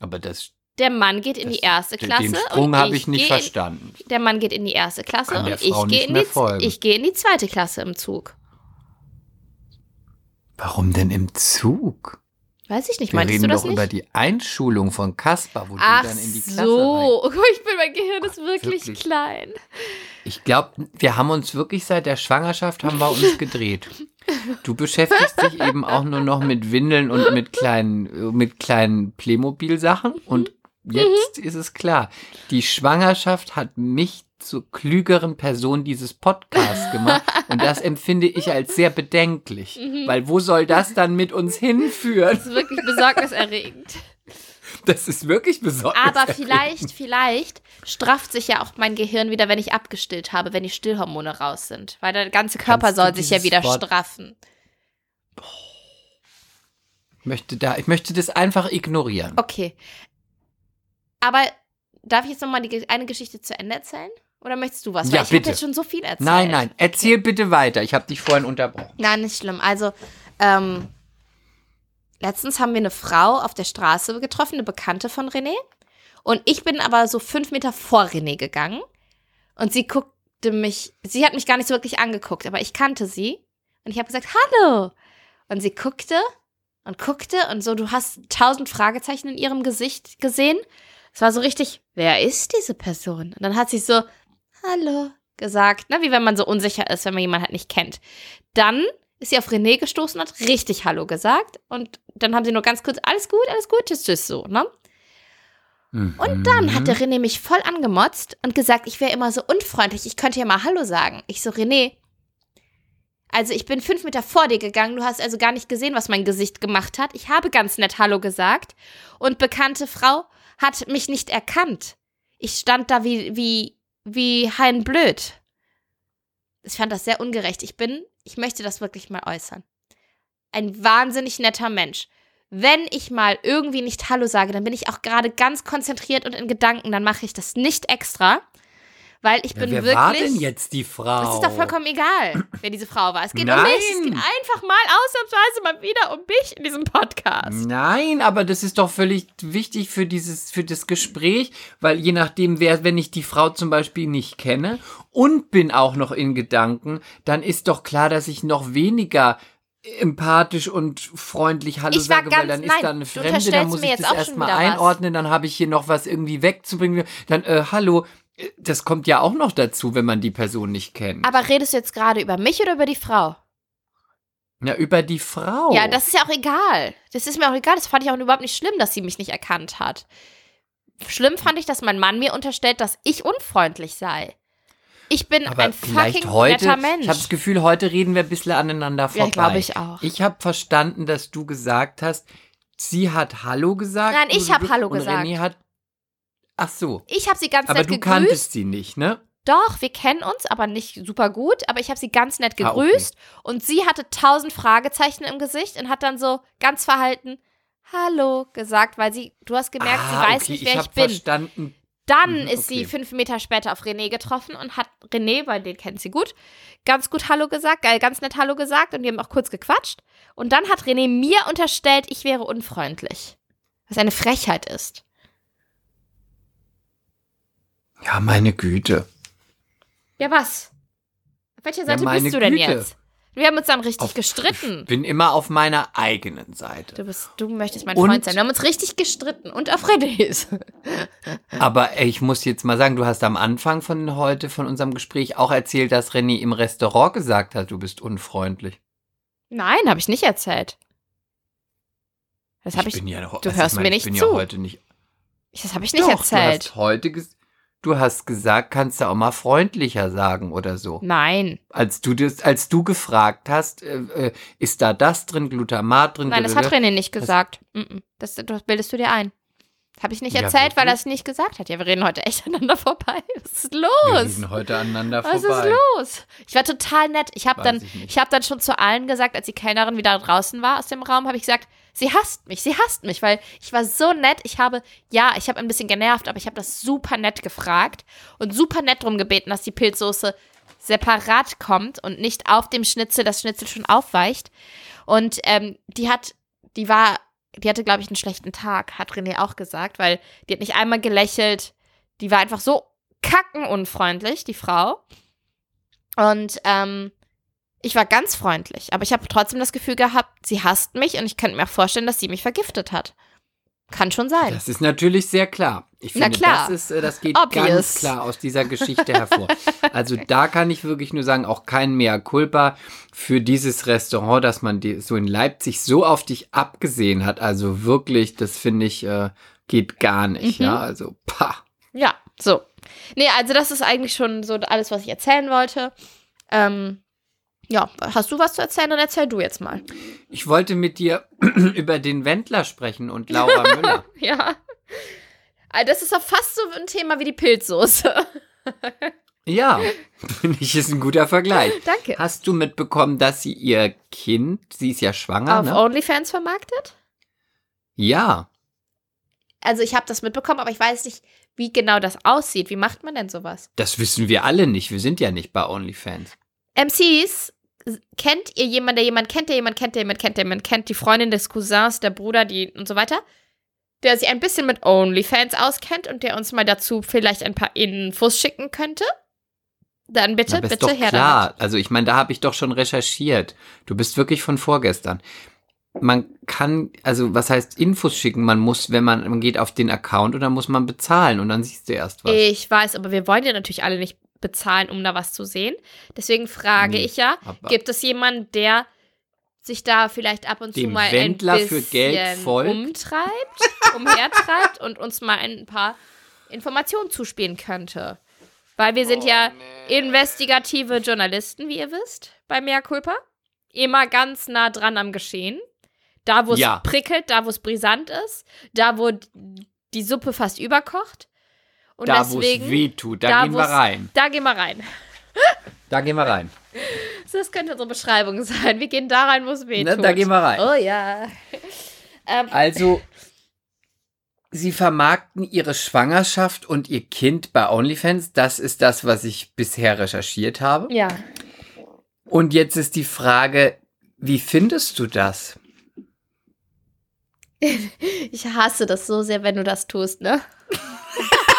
[SPEAKER 1] Aber das,
[SPEAKER 2] Der Mann geht in
[SPEAKER 1] das
[SPEAKER 2] die erste Klasse.
[SPEAKER 1] Den Sprung
[SPEAKER 2] und
[SPEAKER 1] habe ich nicht verstanden.
[SPEAKER 2] In, der Mann geht in die erste Klasse
[SPEAKER 1] Kann
[SPEAKER 2] und ich gehe in, gehe in die zweite Klasse im Zug.
[SPEAKER 1] Warum denn im Zug?
[SPEAKER 2] Weiß ich nicht,
[SPEAKER 1] Wir
[SPEAKER 2] meinst
[SPEAKER 1] reden
[SPEAKER 2] du das
[SPEAKER 1] doch
[SPEAKER 2] nicht?
[SPEAKER 1] über die Einschulung von Kaspar, wo
[SPEAKER 2] Ach
[SPEAKER 1] du dann in die Klasse rein. *laughs*
[SPEAKER 2] so, oh, ich bin, mein Gehirn ist wirklich,
[SPEAKER 1] Wirklich?
[SPEAKER 2] klein.
[SPEAKER 1] Ich glaube, wir haben uns wirklich seit der Schwangerschaft haben wir uns gedreht. Du beschäftigst dich eben auch nur noch mit Windeln und mit kleinen, mit kleinen Playmobil-Sachen. Und jetzt ist es klar. Die Schwangerschaft hat mich zur klügeren Person dieses Podcasts gemacht. *laughs* Und das empfinde ich als sehr bedenklich. Weil wo soll das dann mit uns hinführen?
[SPEAKER 2] Das ist wirklich besorgniserregend. *laughs*
[SPEAKER 1] Das ist wirklich besorgt.
[SPEAKER 2] Aber vielleicht, vielleicht strafft sich ja auch mein Gehirn wieder, wenn ich abgestillt habe, wenn die Stillhormone raus sind. Weil der ganze Körper
[SPEAKER 1] Kannst
[SPEAKER 2] soll sich ja wieder
[SPEAKER 1] Wort-
[SPEAKER 2] straffen.
[SPEAKER 1] Ich möchte, da, ich möchte das einfach ignorieren.
[SPEAKER 2] Okay. Aber darf ich jetzt nochmal die, eine Geschichte zu Ende erzählen? Oder möchtest du was?
[SPEAKER 1] Ja,
[SPEAKER 2] Weil ich habe jetzt schon so viel erzählt.
[SPEAKER 1] Nein, nein, erzähl bitte weiter. Ich habe dich vorhin unterbrochen.
[SPEAKER 2] Nein, nicht schlimm. Also, ähm, letztens haben wir eine Frau auf der Straße getroffen, eine Bekannte von René. Und ich bin aber so fünf Meter vor René gegangen. Und sie guckte mich, sie hat mich gar nicht so wirklich angeguckt, aber ich kannte sie. Und ich habe gesagt, hallo. Und sie guckte und guckte und so, du hast tausend Fragezeichen in ihrem Gesicht gesehen. Es war so richtig, wer ist diese Person? Und dann hat sie so, hallo gesagt, ne? wie wenn man so unsicher ist, wenn man jemanden halt nicht kennt. Dann ist sie auf René gestoßen und hat richtig Hallo gesagt. Und dann haben sie nur ganz kurz, alles gut, alles gut, tschüss, tschüss, so, ne? Und dann hat der René mich voll angemotzt und gesagt, ich wäre immer so unfreundlich, ich könnte ja mal Hallo sagen. Ich so, René, also ich bin fünf Meter vor dir gegangen, du hast also gar nicht gesehen, was mein Gesicht gemacht hat. Ich habe ganz nett Hallo gesagt und bekannte Frau hat mich nicht erkannt. Ich stand da wie, wie, wie Hein Blöd. Ich fand das sehr ungerecht. Ich bin, ich möchte das wirklich mal äußern. Ein wahnsinnig netter Mensch. Wenn ich mal irgendwie nicht Hallo sage, dann bin ich auch gerade ganz konzentriert und in Gedanken, dann mache ich das nicht extra. Weil ich
[SPEAKER 1] Ja,
[SPEAKER 2] bin
[SPEAKER 1] wer
[SPEAKER 2] wirklich.
[SPEAKER 1] war denn jetzt die Frau?
[SPEAKER 2] Es ist doch vollkommen egal, wer diese Frau war. Es geht um
[SPEAKER 1] Nein.
[SPEAKER 2] mich. Es geht einfach mal ausnahmsweise mal wieder um mich in diesem Podcast.
[SPEAKER 1] Nein, aber das ist doch völlig wichtig für dieses, für das Gespräch, weil je nachdem, wer, wenn ich die Frau zum Beispiel nicht kenne und bin auch noch in Gedanken, dann ist doch klar, dass ich noch weniger empathisch und freundlich Hallo sage, weil
[SPEAKER 2] ganz-
[SPEAKER 1] dann
[SPEAKER 2] nein,
[SPEAKER 1] ist da eine Fremde, dann muss ich das erstmal einordnen, dann habe ich hier noch was irgendwie wegzubringen. Dann, äh, hallo, das kommt ja auch noch dazu, wenn man die Person nicht kennt.
[SPEAKER 2] Aber redest du jetzt gerade über mich oder über die Frau?
[SPEAKER 1] ja, über die Frau.
[SPEAKER 2] Ja, das ist ja auch egal. Das ist mir auch egal. Das fand ich auch überhaupt nicht schlimm, dass sie mich nicht erkannt hat. Schlimm fand ich, dass mein Mann mir unterstellt, dass ich unfreundlich sei. Ich bin
[SPEAKER 1] Aber
[SPEAKER 2] ein fucking
[SPEAKER 1] heute,
[SPEAKER 2] netter Mensch.
[SPEAKER 1] ich habe das Gefühl, heute reden wir ein bisschen aneinander vorbei.
[SPEAKER 2] Ja, glaube ich auch.
[SPEAKER 1] Ich habe verstanden, dass du gesagt hast, sie hat Hallo gesagt.
[SPEAKER 2] Nein, ich hab Hallo
[SPEAKER 1] und
[SPEAKER 2] gesagt.
[SPEAKER 1] René hat, ach so,
[SPEAKER 2] Ich habe sie ganz
[SPEAKER 1] aber
[SPEAKER 2] nett
[SPEAKER 1] du
[SPEAKER 2] gegrüßt.
[SPEAKER 1] kanntest sie nicht, ne?
[SPEAKER 2] Doch, wir kennen uns, aber nicht super gut. Aber ich habe sie ganz nett
[SPEAKER 1] Ah, okay.
[SPEAKER 2] gegrüßt und sie hatte tausend Fragezeichen im Gesicht und hat dann so ganz verhalten Hallo gesagt, weil sie, du hast gemerkt, sie
[SPEAKER 1] ah,
[SPEAKER 2] weiß
[SPEAKER 1] okay,
[SPEAKER 2] nicht,
[SPEAKER 1] ich
[SPEAKER 2] wer
[SPEAKER 1] hab
[SPEAKER 2] ich bin.
[SPEAKER 1] verstanden.
[SPEAKER 2] Dann
[SPEAKER 1] Mhm,
[SPEAKER 2] ist sie
[SPEAKER 1] okay.
[SPEAKER 2] fünf Meter später auf René getroffen und hat René, weil den kennt sie gut, ganz gut Hallo gesagt, äh, ganz nett Hallo gesagt und die haben auch kurz gequatscht. Und dann hat René mir unterstellt, ich wäre unfreundlich. Was eine Frechheit ist.
[SPEAKER 1] Ja, meine Güte.
[SPEAKER 2] Ja, was? Auf welcher Seite
[SPEAKER 1] meine
[SPEAKER 2] bist du denn
[SPEAKER 1] Güte.
[SPEAKER 2] jetzt? Wir haben uns dann richtig
[SPEAKER 1] Auf-
[SPEAKER 2] gestritten.
[SPEAKER 1] Bin immer auf meiner eigenen Seite.
[SPEAKER 2] Du, bist, du möchtest mein
[SPEAKER 1] Und-
[SPEAKER 2] Freund sein. Wir haben uns richtig gestritten und auf Renés. *laughs*
[SPEAKER 1] Aber ich muss jetzt mal sagen, du hast am Anfang von heute, von unserem Gespräch, auch erzählt, dass René im Restaurant gesagt hat, du bist unfreundlich.
[SPEAKER 2] Nein, habe ich nicht erzählt. Das habe ich,
[SPEAKER 1] bin ja,
[SPEAKER 2] du
[SPEAKER 1] also
[SPEAKER 2] hörst
[SPEAKER 1] ich meine,
[SPEAKER 2] mir
[SPEAKER 1] ich
[SPEAKER 2] nicht
[SPEAKER 1] bin
[SPEAKER 2] zu.
[SPEAKER 1] Ja heute nicht
[SPEAKER 2] das habe ich nicht
[SPEAKER 1] Doch,
[SPEAKER 2] erzählt.
[SPEAKER 1] Du hast heute ges du hast gesagt, kannst du auch mal freundlicher sagen oder so.
[SPEAKER 2] Nein.
[SPEAKER 1] Als du das, als du gefragt hast, äh, äh, ist da das drin, Glutamat drin?
[SPEAKER 2] Nein, das hat René nicht gesagt. Das, das bildest du dir ein. Habe ich nicht
[SPEAKER 1] Ja,
[SPEAKER 2] erzählt, weil er es nicht gesagt hat. Ja, wir reden heute echt *laughs* aneinander vorbei. Was ist
[SPEAKER 1] Wir
[SPEAKER 2] los?
[SPEAKER 1] reden heute aneinander
[SPEAKER 2] Was
[SPEAKER 1] vorbei.
[SPEAKER 2] ist los? Ich war total nett. Ich habe dann,
[SPEAKER 1] ich nicht.
[SPEAKER 2] ich habe dann schon zu allen gesagt, als die Kellnerin wieder draußen war aus dem Raum, habe ich gesagt, sie hasst mich, sie hasst mich, weil ich war so nett. Ich habe, ja, ich habe ein bisschen genervt, aber ich habe das super nett gefragt und super nett drum gebeten, dass die Pilzsoße separat kommt und nicht auf dem Schnitzel, das Schnitzel schon aufweicht. Und ähm, die hat, die war, die hatte, glaube ich, einen schlechten Tag, hat René auch gesagt, weil die hat nicht einmal gelächelt. Die war einfach so kackenunfreundlich, die Frau. Und ähm, ich war ganz freundlich, aber ich habe trotzdem das Gefühl gehabt, sie hasst mich und ich könnte mir auch vorstellen, dass sie mich vergiftet hat. Kann schon sein.
[SPEAKER 1] Das ist natürlich sehr klar. Ich finde,
[SPEAKER 2] klar.
[SPEAKER 1] das ist, äh, das geht
[SPEAKER 2] Obvious.
[SPEAKER 1] ganz klar aus dieser Geschichte hervor. *laughs* Also da kann ich wirklich nur sagen, auch kein Mea culpa für dieses Restaurant, dass man die, so in Leipzig so auf dich abgesehen hat. Also wirklich, das finde ich, äh, geht gar nicht.
[SPEAKER 2] Mhm.
[SPEAKER 1] Ja, also, pah.
[SPEAKER 2] Ja, so. Nee, also das ist eigentlich schon so alles, was ich erzählen wollte. Ähm, ja, hast du was zu erzählen, dann erzähl du jetzt mal.
[SPEAKER 1] Ich wollte mit dir *clears throat* über den Wendler sprechen und Laura *laughs* Müller.
[SPEAKER 2] Ja. Also Das ist doch fast so ein Thema wie die Pilzsoße. *laughs*
[SPEAKER 1] Ja, finde ich, ist ein guter Vergleich.
[SPEAKER 2] Danke.
[SPEAKER 1] Hast du mitbekommen, dass sie ihr Kind, sie ist ja schwanger,
[SPEAKER 2] Auf
[SPEAKER 1] ne?
[SPEAKER 2] OnlyFans vermarktet?
[SPEAKER 1] Ja,
[SPEAKER 2] Also ich habe das mitbekommen, aber ich weiß nicht, wie genau das aussieht. Wie macht man denn sowas?
[SPEAKER 1] das wissen wir alle nicht. Wir sind ja nicht bei OnlyFans.
[SPEAKER 2] MCs, kennt ihr jemanden, der jemand kennt, der jemand kennt, der jemand kennt, der jemand kennt, die Freundin des Cousins, der Bruder, die und so weiter, der sich ein bisschen mit OnlyFans auskennt und der uns mal dazu vielleicht ein paar Infos schicken könnte? Dann bitte,
[SPEAKER 1] ist
[SPEAKER 2] bitte
[SPEAKER 1] doch
[SPEAKER 2] her
[SPEAKER 1] klar.
[SPEAKER 2] damit.
[SPEAKER 1] Also ich meine, da habe ich doch schon recherchiert. Du bist wirklich von vorgestern. Man kann, also was heißt Infos schicken? Man muss, wenn man, man geht auf den Account und dann muss man bezahlen und dann siehst du erst was.
[SPEAKER 2] Ich weiß, aber wir wollen ja natürlich alle nicht bezahlen, um da was zu sehen. Deswegen frage
[SPEAKER 1] Nee,
[SPEAKER 2] ich ja, gibt es jemanden, der sich da vielleicht ab und zu mal
[SPEAKER 1] Wendler
[SPEAKER 2] ein
[SPEAKER 1] für
[SPEAKER 2] bisschen umtreibt, *laughs* umhertreibt und uns mal ein paar Informationen zuspielen könnte? Weil wir sind
[SPEAKER 1] Oh,
[SPEAKER 2] ja investigative Journalisten, wie ihr wisst, bei Mea Culpa. Immer ganz nah dran am Geschehen. Da, wo es
[SPEAKER 1] Ja.
[SPEAKER 2] prickelt, da, wo es brisant ist, da, wo die Suppe fast überkocht. Und
[SPEAKER 1] da, wo es weh tut, da,
[SPEAKER 2] da,
[SPEAKER 1] gehen wir rein.
[SPEAKER 2] da gehen wir rein.
[SPEAKER 1] Da gehen wir rein.
[SPEAKER 2] Das könnte unsere Beschreibung sein. Wir gehen da rein, wo es weh
[SPEAKER 1] Ne,
[SPEAKER 2] tut.
[SPEAKER 1] da gehen wir rein.
[SPEAKER 2] Oh ja. Ähm,
[SPEAKER 1] Also, Sie vermarkten ihre Schwangerschaft und ihr Kind bei OnlyFans. Das ist das, was ich bisher recherchiert habe.
[SPEAKER 2] Ja.
[SPEAKER 1] Und jetzt ist die Frage, wie findest du das? *laughs*
[SPEAKER 2] Ich hasse das so sehr, wenn du das tust, ne? *laughs*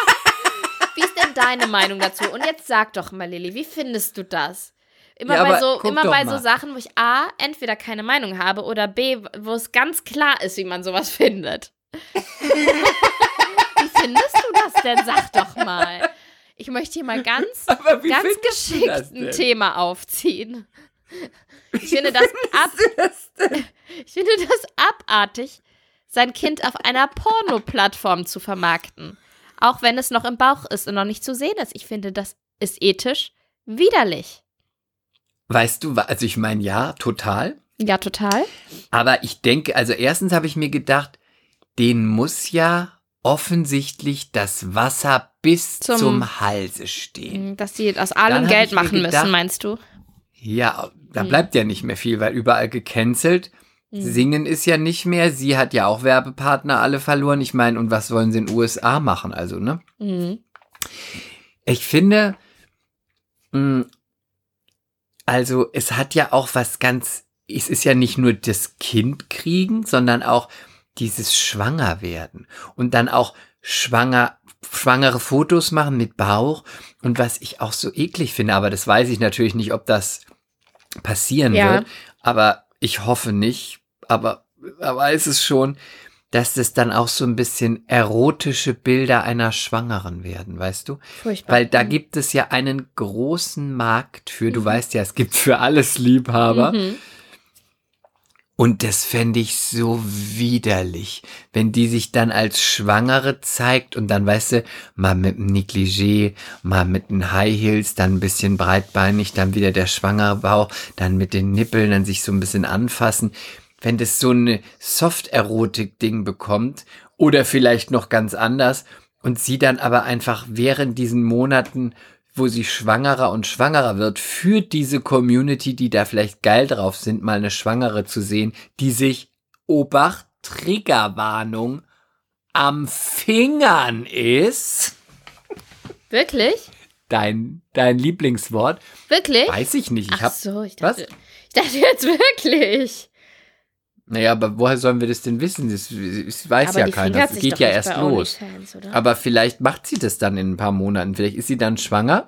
[SPEAKER 2] denn deine Meinung dazu? Und jetzt sag doch mal, Lilly, wie findest du das? Immer
[SPEAKER 1] Ja,
[SPEAKER 2] bei, so, immer bei so. Sachen, wo ich A, entweder keine Meinung habe oder B, wo es ganz klar ist, wie man sowas findet. *laughs* wie findest du das denn? Sag doch mal. Ich möchte hier mal ganz, ganz geschickt
[SPEAKER 1] das
[SPEAKER 2] ein? Thema aufziehen. *laughs* Ich finde das ab, *laughs* ich finde das abartig, sein Kind auf einer Porno-Plattform zu vermarkten. Auch wenn es noch im Bauch ist und noch nicht zu sehen ist. Ich finde, das ist ethisch widerlich.
[SPEAKER 1] Weißt du, also ich meine, ja, total.
[SPEAKER 2] Ja, total.
[SPEAKER 1] Aber ich denke, also erstens habe ich mir gedacht, den muss ja offensichtlich das Wasser bis
[SPEAKER 2] Zum-
[SPEAKER 1] zum, Halse stehen.
[SPEAKER 2] Dass sie aus allem Geld machen
[SPEAKER 1] gedacht-
[SPEAKER 2] müssen, meinst du?
[SPEAKER 1] Ja, da
[SPEAKER 2] Hm.
[SPEAKER 1] bleibt ja nicht mehr viel, weil überall gecancelt.
[SPEAKER 2] Hm.
[SPEAKER 1] Singen ist ja nicht mehr. Sie hat ja auch Werbepartner alle verloren. Ich meine, und was wollen sie in den USA machen? Also, ne?
[SPEAKER 2] Mhm.
[SPEAKER 1] Ich finde, mh, also es hat ja auch was ganz, es ist ja nicht nur das Kind kriegen, sondern auch dieses Schwangerwerden und dann auch schwanger, schwangere Fotos machen mit Bauch und was ich auch so eklig finde, aber das weiß ich natürlich nicht, ob das passieren
[SPEAKER 2] Ja.
[SPEAKER 1] wird, aber ich hoffe nicht, aber, aber ist es schon, dass das dann auch so ein bisschen erotische Bilder einer Schwangeren werden, weißt du?
[SPEAKER 2] Furchtbar.
[SPEAKER 1] Weil da gibt es ja einen großen Markt für, du weißt ja, es gibt für alles Liebhaber.
[SPEAKER 2] Mhm.
[SPEAKER 1] Und das fände ich so widerlich, wenn die sich dann als Schwangere zeigt und dann, weißt du, mal mit einem Negligé, mal mit den High Heels, dann ein bisschen breitbeinig, dann wieder der schwangere Bauch, dann mit den Nippeln, dann sich so ein bisschen anfassen. Wenn das so eine Soft-Erotik-Ding bekommt oder vielleicht noch ganz anders und sie dann aber einfach während diesen Monaten wo sie schwangerer und schwangerer wird, für diese Community, die da vielleicht geil drauf sind, mal eine Schwangere zu sehen, die sich, Obacht, Triggerwarnung, am Fingern ist.
[SPEAKER 2] Wirklich?
[SPEAKER 1] Dein, dein Lieblingswort.
[SPEAKER 2] Wirklich?
[SPEAKER 1] Weiß ich nicht. Ich
[SPEAKER 2] Ach
[SPEAKER 1] hab,
[SPEAKER 2] so, ich
[SPEAKER 1] was?
[SPEAKER 2] dachte, ich dachte jetzt wirklich.
[SPEAKER 1] Naja, aber woher sollen wir das denn wissen? Das, das weiß
[SPEAKER 2] Aber
[SPEAKER 1] ja keiner. Das geht ja erst los.
[SPEAKER 2] Oder?
[SPEAKER 1] Aber vielleicht macht sie das dann in ein paar Monaten. Vielleicht ist sie dann schwanger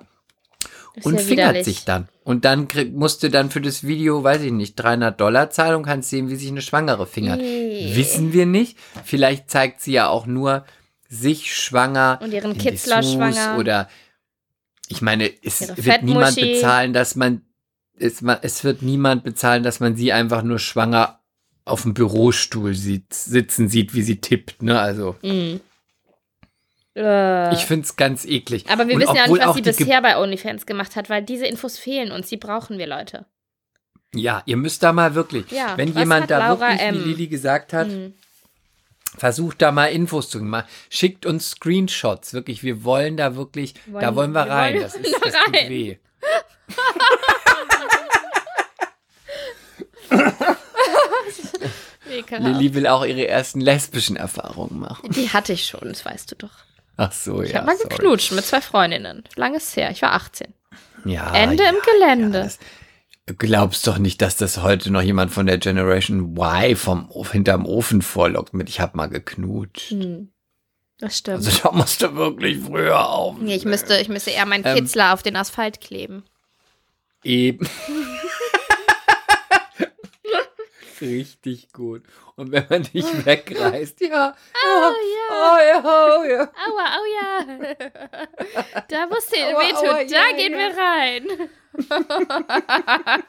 [SPEAKER 1] und
[SPEAKER 2] ja
[SPEAKER 1] fingert
[SPEAKER 2] widerlich.
[SPEAKER 1] sich dann. Und dann krieg, musst du dann für das Video, weiß ich nicht, 300 Dollar zahlen und kannst sehen, wie sich eine Schwangere fingert.
[SPEAKER 2] Nee.
[SPEAKER 1] Wissen wir nicht. Vielleicht zeigt sie ja auch nur sich schwanger.
[SPEAKER 2] Und ihren Kitzler
[SPEAKER 1] Dessous
[SPEAKER 2] schwanger.
[SPEAKER 1] Oder, ich meine, es
[SPEAKER 2] Ihre
[SPEAKER 1] wird niemand bezahlen, dass man, es, es wird niemand bezahlen, dass man sie einfach nur schwanger auf dem Bürostuhl sieht, sitzen sieht, wie sie tippt, ne? Also,
[SPEAKER 2] Mhm. Äh.
[SPEAKER 1] ich find's ganz eklig.
[SPEAKER 2] Aber wir
[SPEAKER 1] Und
[SPEAKER 2] wissen ja nicht, was sie
[SPEAKER 1] Ge-
[SPEAKER 2] bisher bei OnlyFans gemacht hat, weil diese Infos fehlen uns. Die brauchen wir, Leute.
[SPEAKER 1] Ja, ihr müsst da mal wirklich,
[SPEAKER 2] Ja,
[SPEAKER 1] wenn jemand da
[SPEAKER 2] Laura
[SPEAKER 1] wirklich,
[SPEAKER 2] M?
[SPEAKER 1] wie Lili gesagt hat,
[SPEAKER 2] Mhm.
[SPEAKER 1] versucht da mal Infos zu machen. Schickt uns Screenshots, wirklich. Wir wollen da wirklich, da
[SPEAKER 2] Wollen-
[SPEAKER 1] wollen wir
[SPEAKER 2] wir
[SPEAKER 1] rein.
[SPEAKER 2] wollen
[SPEAKER 1] Das, ist,
[SPEAKER 2] da *laughs*
[SPEAKER 1] das tut
[SPEAKER 2] rein.
[SPEAKER 1] weh. *laughs* *laughs* *laughs* Lilly will auch ihre ersten lesbischen Erfahrungen machen.
[SPEAKER 2] Die hatte ich schon, das weißt du doch.
[SPEAKER 1] Ach so,
[SPEAKER 2] Ich
[SPEAKER 1] ja.
[SPEAKER 2] habe mal
[SPEAKER 1] sorry.
[SPEAKER 2] geknutscht mit zwei Freundinnen. Langes her. Ich war 18.
[SPEAKER 1] Ja,
[SPEAKER 2] Ende
[SPEAKER 1] ja,
[SPEAKER 2] im Gelände.
[SPEAKER 1] Ja, das, du glaubst doch nicht, dass das heute noch jemand von der Generation Y vom hinterm Ofen vorlockt mit, ich habe mal geknutscht.
[SPEAKER 2] Hm. Das stimmt.
[SPEAKER 1] Also da musst du wirklich früher auf.
[SPEAKER 2] nee, ich müsste, ich müsste eher meinen
[SPEAKER 1] Ähm,
[SPEAKER 2] Kitzler auf den Asphalt kleben.
[SPEAKER 1] Eben. *laughs* Richtig gut. Und wenn man dich *laughs* wegreißt, ja.
[SPEAKER 2] Oh ja.
[SPEAKER 1] Oh ja, oh ja.
[SPEAKER 2] Aua, au ja. *laughs* Da muss
[SPEAKER 1] Aua,
[SPEAKER 2] wehtun. da
[SPEAKER 1] ja,
[SPEAKER 2] gehen
[SPEAKER 1] ja.
[SPEAKER 2] wir rein. *laughs*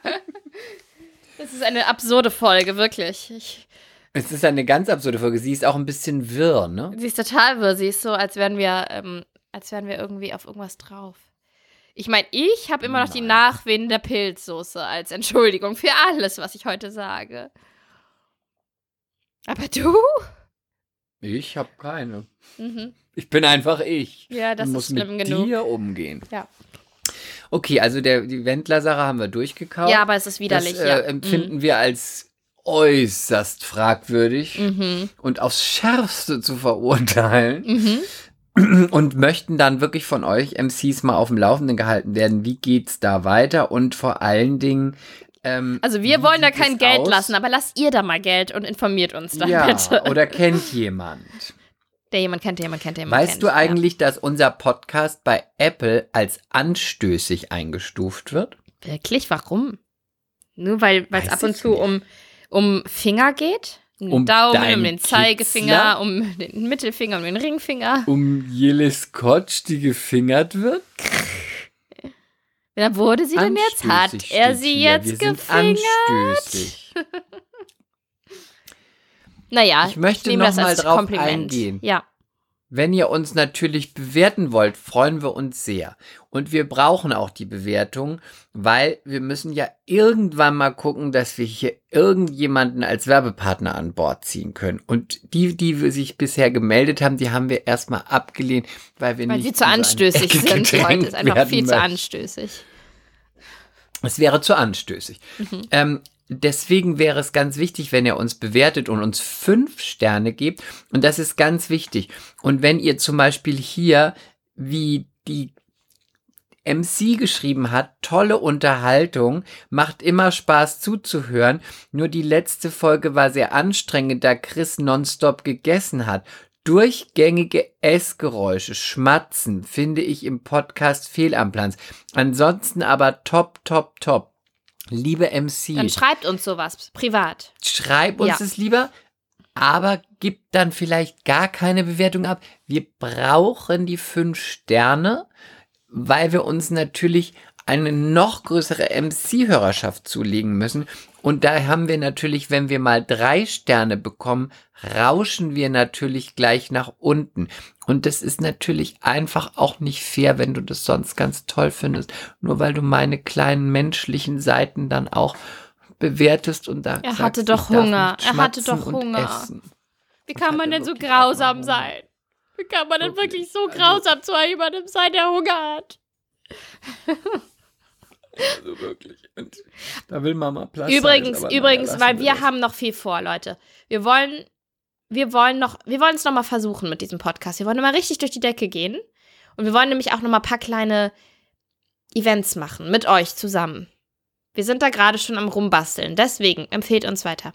[SPEAKER 2] das ist eine absurde Folge, wirklich. Ich,
[SPEAKER 1] Es ist eine ganz absurde Folge. Sie ist auch ein bisschen wirr, ne?
[SPEAKER 2] sie ist total wirr. Sie ist so, als wären wir, ähm, als wären wir irgendwie auf irgendwas drauf. Ich meine, ich habe immer noch die. Nachwehen der Pilzsoße als Entschuldigung für alles, was ich heute sage. Aber du?
[SPEAKER 1] Ich habe keine.
[SPEAKER 2] Mhm.
[SPEAKER 1] Ich bin einfach ich.
[SPEAKER 2] Ja, das
[SPEAKER 1] und
[SPEAKER 2] ist
[SPEAKER 1] muss
[SPEAKER 2] schlimm
[SPEAKER 1] mit
[SPEAKER 2] genug.
[SPEAKER 1] dir umgehen.
[SPEAKER 2] Ja.
[SPEAKER 1] Okay, also der, die Wendler-Sache haben wir durchgekaut.
[SPEAKER 2] Ja, aber es ist widerlich.
[SPEAKER 1] Das äh,
[SPEAKER 2] ja.
[SPEAKER 1] empfinden wir als äußerst fragwürdig
[SPEAKER 2] Mhm.
[SPEAKER 1] und aufs Schärfste zu verurteilen
[SPEAKER 2] Mhm.
[SPEAKER 1] Und möchten dann wirklich von euch MCs mal auf dem Laufenden gehalten werden. Wie geht's da weiter? Und vor allen Dingen. Ähm,
[SPEAKER 2] Also wir wollen da kein Geld
[SPEAKER 1] aus?
[SPEAKER 2] lassen, aber lasst ihr da mal Geld und informiert uns dann
[SPEAKER 1] ja,
[SPEAKER 2] bitte.
[SPEAKER 1] oder kennt jemand?
[SPEAKER 2] Der jemand kennt, der jemand kennt, der jemand
[SPEAKER 1] Weißt
[SPEAKER 2] kennt.
[SPEAKER 1] du eigentlich, dass unser Podcast bei Apple als anstößig eingestuft wird?
[SPEAKER 2] Ja. Wirklich? Warum? Nur weil es ab und zu
[SPEAKER 1] nicht.
[SPEAKER 2] um, um Finger geht? Um den
[SPEAKER 1] Um
[SPEAKER 2] Daumen, um den Zeigefinger,
[SPEAKER 1] Kitzler?
[SPEAKER 2] um den Mittelfinger, um den Ringfinger.
[SPEAKER 1] Um jede Scotch, die gefingert wird?
[SPEAKER 2] Wer wurde sie denn jetzt? Hat er sie
[SPEAKER 1] hier.
[SPEAKER 2] jetzt
[SPEAKER 1] Wir
[SPEAKER 2] gefingert?
[SPEAKER 1] anstößig. *laughs*
[SPEAKER 2] Naja,
[SPEAKER 1] Ich möchte
[SPEAKER 2] nehme
[SPEAKER 1] noch mal drauf
[SPEAKER 2] Kompliment.
[SPEAKER 1] eingehen.
[SPEAKER 2] Ja.
[SPEAKER 1] Wenn ihr uns natürlich bewerten wollt, freuen wir uns sehr. Und wir brauchen auch die Bewertung, weil wir müssen ja irgendwann mal gucken, dass wir hier irgendjemanden als Werbepartner an Bord ziehen können. Und die, die wir sich bisher gemeldet haben, die haben wir erstmal abgelehnt, weil wir
[SPEAKER 2] Weil
[SPEAKER 1] nicht
[SPEAKER 2] sie
[SPEAKER 1] in
[SPEAKER 2] zu anstößig *laughs* sind heute. Ist einfach viel zu anstößig.
[SPEAKER 1] Es wäre zu anstößig.
[SPEAKER 2] Mhm.
[SPEAKER 1] Ähm, deswegen wäre es ganz wichtig, wenn ihr uns bewertet und uns fünf Sterne gebt. Und das ist ganz wichtig. Und wenn ihr zum Beispiel hier, wie die MC geschrieben hat, tolle Unterhaltung, macht immer Spaß zuzuhören. Nur die letzte Folge war sehr anstrengend, da Chris nonstop gegessen hat. Durchgängige Essgeräusche, Schmatzen finde ich im Podcast fehl am Platz. Ansonsten aber top, top, top. Liebe MC,
[SPEAKER 2] Dann schreibt uns sowas privat.
[SPEAKER 1] schreib uns
[SPEAKER 2] Ja.
[SPEAKER 1] es lieber, aber gib dann vielleicht gar keine Bewertung ab. Wir brauchen die fünf Sterne, weil wir uns natürlich eine noch größere MC-Hörerschaft zulegen müssen. Und da haben wir natürlich, wenn wir mal drei Sterne bekommen, rauschen wir natürlich gleich nach unten. Und das ist natürlich einfach auch nicht fair, wenn du das sonst ganz toll findest. Nur weil du meine kleinen menschlichen Seiten dann auch bewertest und da
[SPEAKER 2] Er
[SPEAKER 1] sagst,
[SPEAKER 2] hatte doch Hunger. Er hatte doch Hunger. Wie kann man denn so grausam sein? Wie kann man denn
[SPEAKER 1] Wirklich,
[SPEAKER 2] wirklich so
[SPEAKER 1] also-
[SPEAKER 2] grausam zu jemandem sein, der Hunger hat?
[SPEAKER 1] Also wirklich. Und da will Mama Platz. sein,
[SPEAKER 2] Übrigens,
[SPEAKER 1] naja,
[SPEAKER 2] übrigens, weil wir
[SPEAKER 1] das.
[SPEAKER 2] haben noch viel vor, Leute. Wir wollen, wir wollen noch, wir wollen es noch mal versuchen mit diesem Podcast. Wir wollen noch mal richtig durch die Decke gehen und wir wollen nämlich auch noch mal ein paar kleine Events machen mit euch zusammen. Wir sind da gerade schon am rumbasteln. Deswegen empfehlt uns weiter.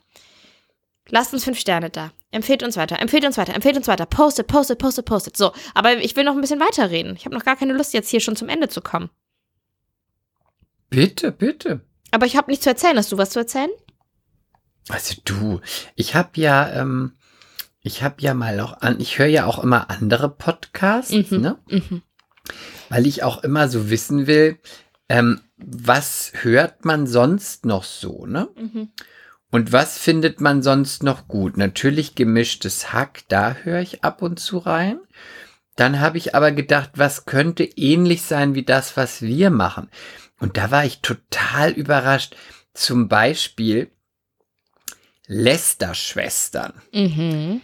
[SPEAKER 2] Lasst uns fünf Sterne da. Empfehlt uns weiter. Empfehlt uns weiter. Empfehlt uns weiter. Postet, postet, postet, postet. So, aber ich will noch ein bisschen weiterreden. Ich habe noch gar keine Lust, jetzt hier schon zum Ende zu kommen.
[SPEAKER 1] Bitte, bitte.
[SPEAKER 2] Aber ich habe nichts zu erzählen. Hast du was zu erzählen?
[SPEAKER 1] Also du, ich habe ja, ähm, ich habe ja mal auch an, ich höre ja auch immer andere Podcasts,
[SPEAKER 2] Mhm.
[SPEAKER 1] ne?
[SPEAKER 2] Mhm.
[SPEAKER 1] Weil ich auch immer so wissen will, ähm, was hört man sonst noch so, ne?
[SPEAKER 2] Mhm.
[SPEAKER 1] Und was findet man sonst noch gut? Natürlich gemischtes Hack, da höre ich ab und zu rein. Dann habe ich aber gedacht, was könnte ähnlich sein wie das, was wir machen? Und da war ich total überrascht. Zum Beispiel Lester-Schwestern
[SPEAKER 2] Mhm.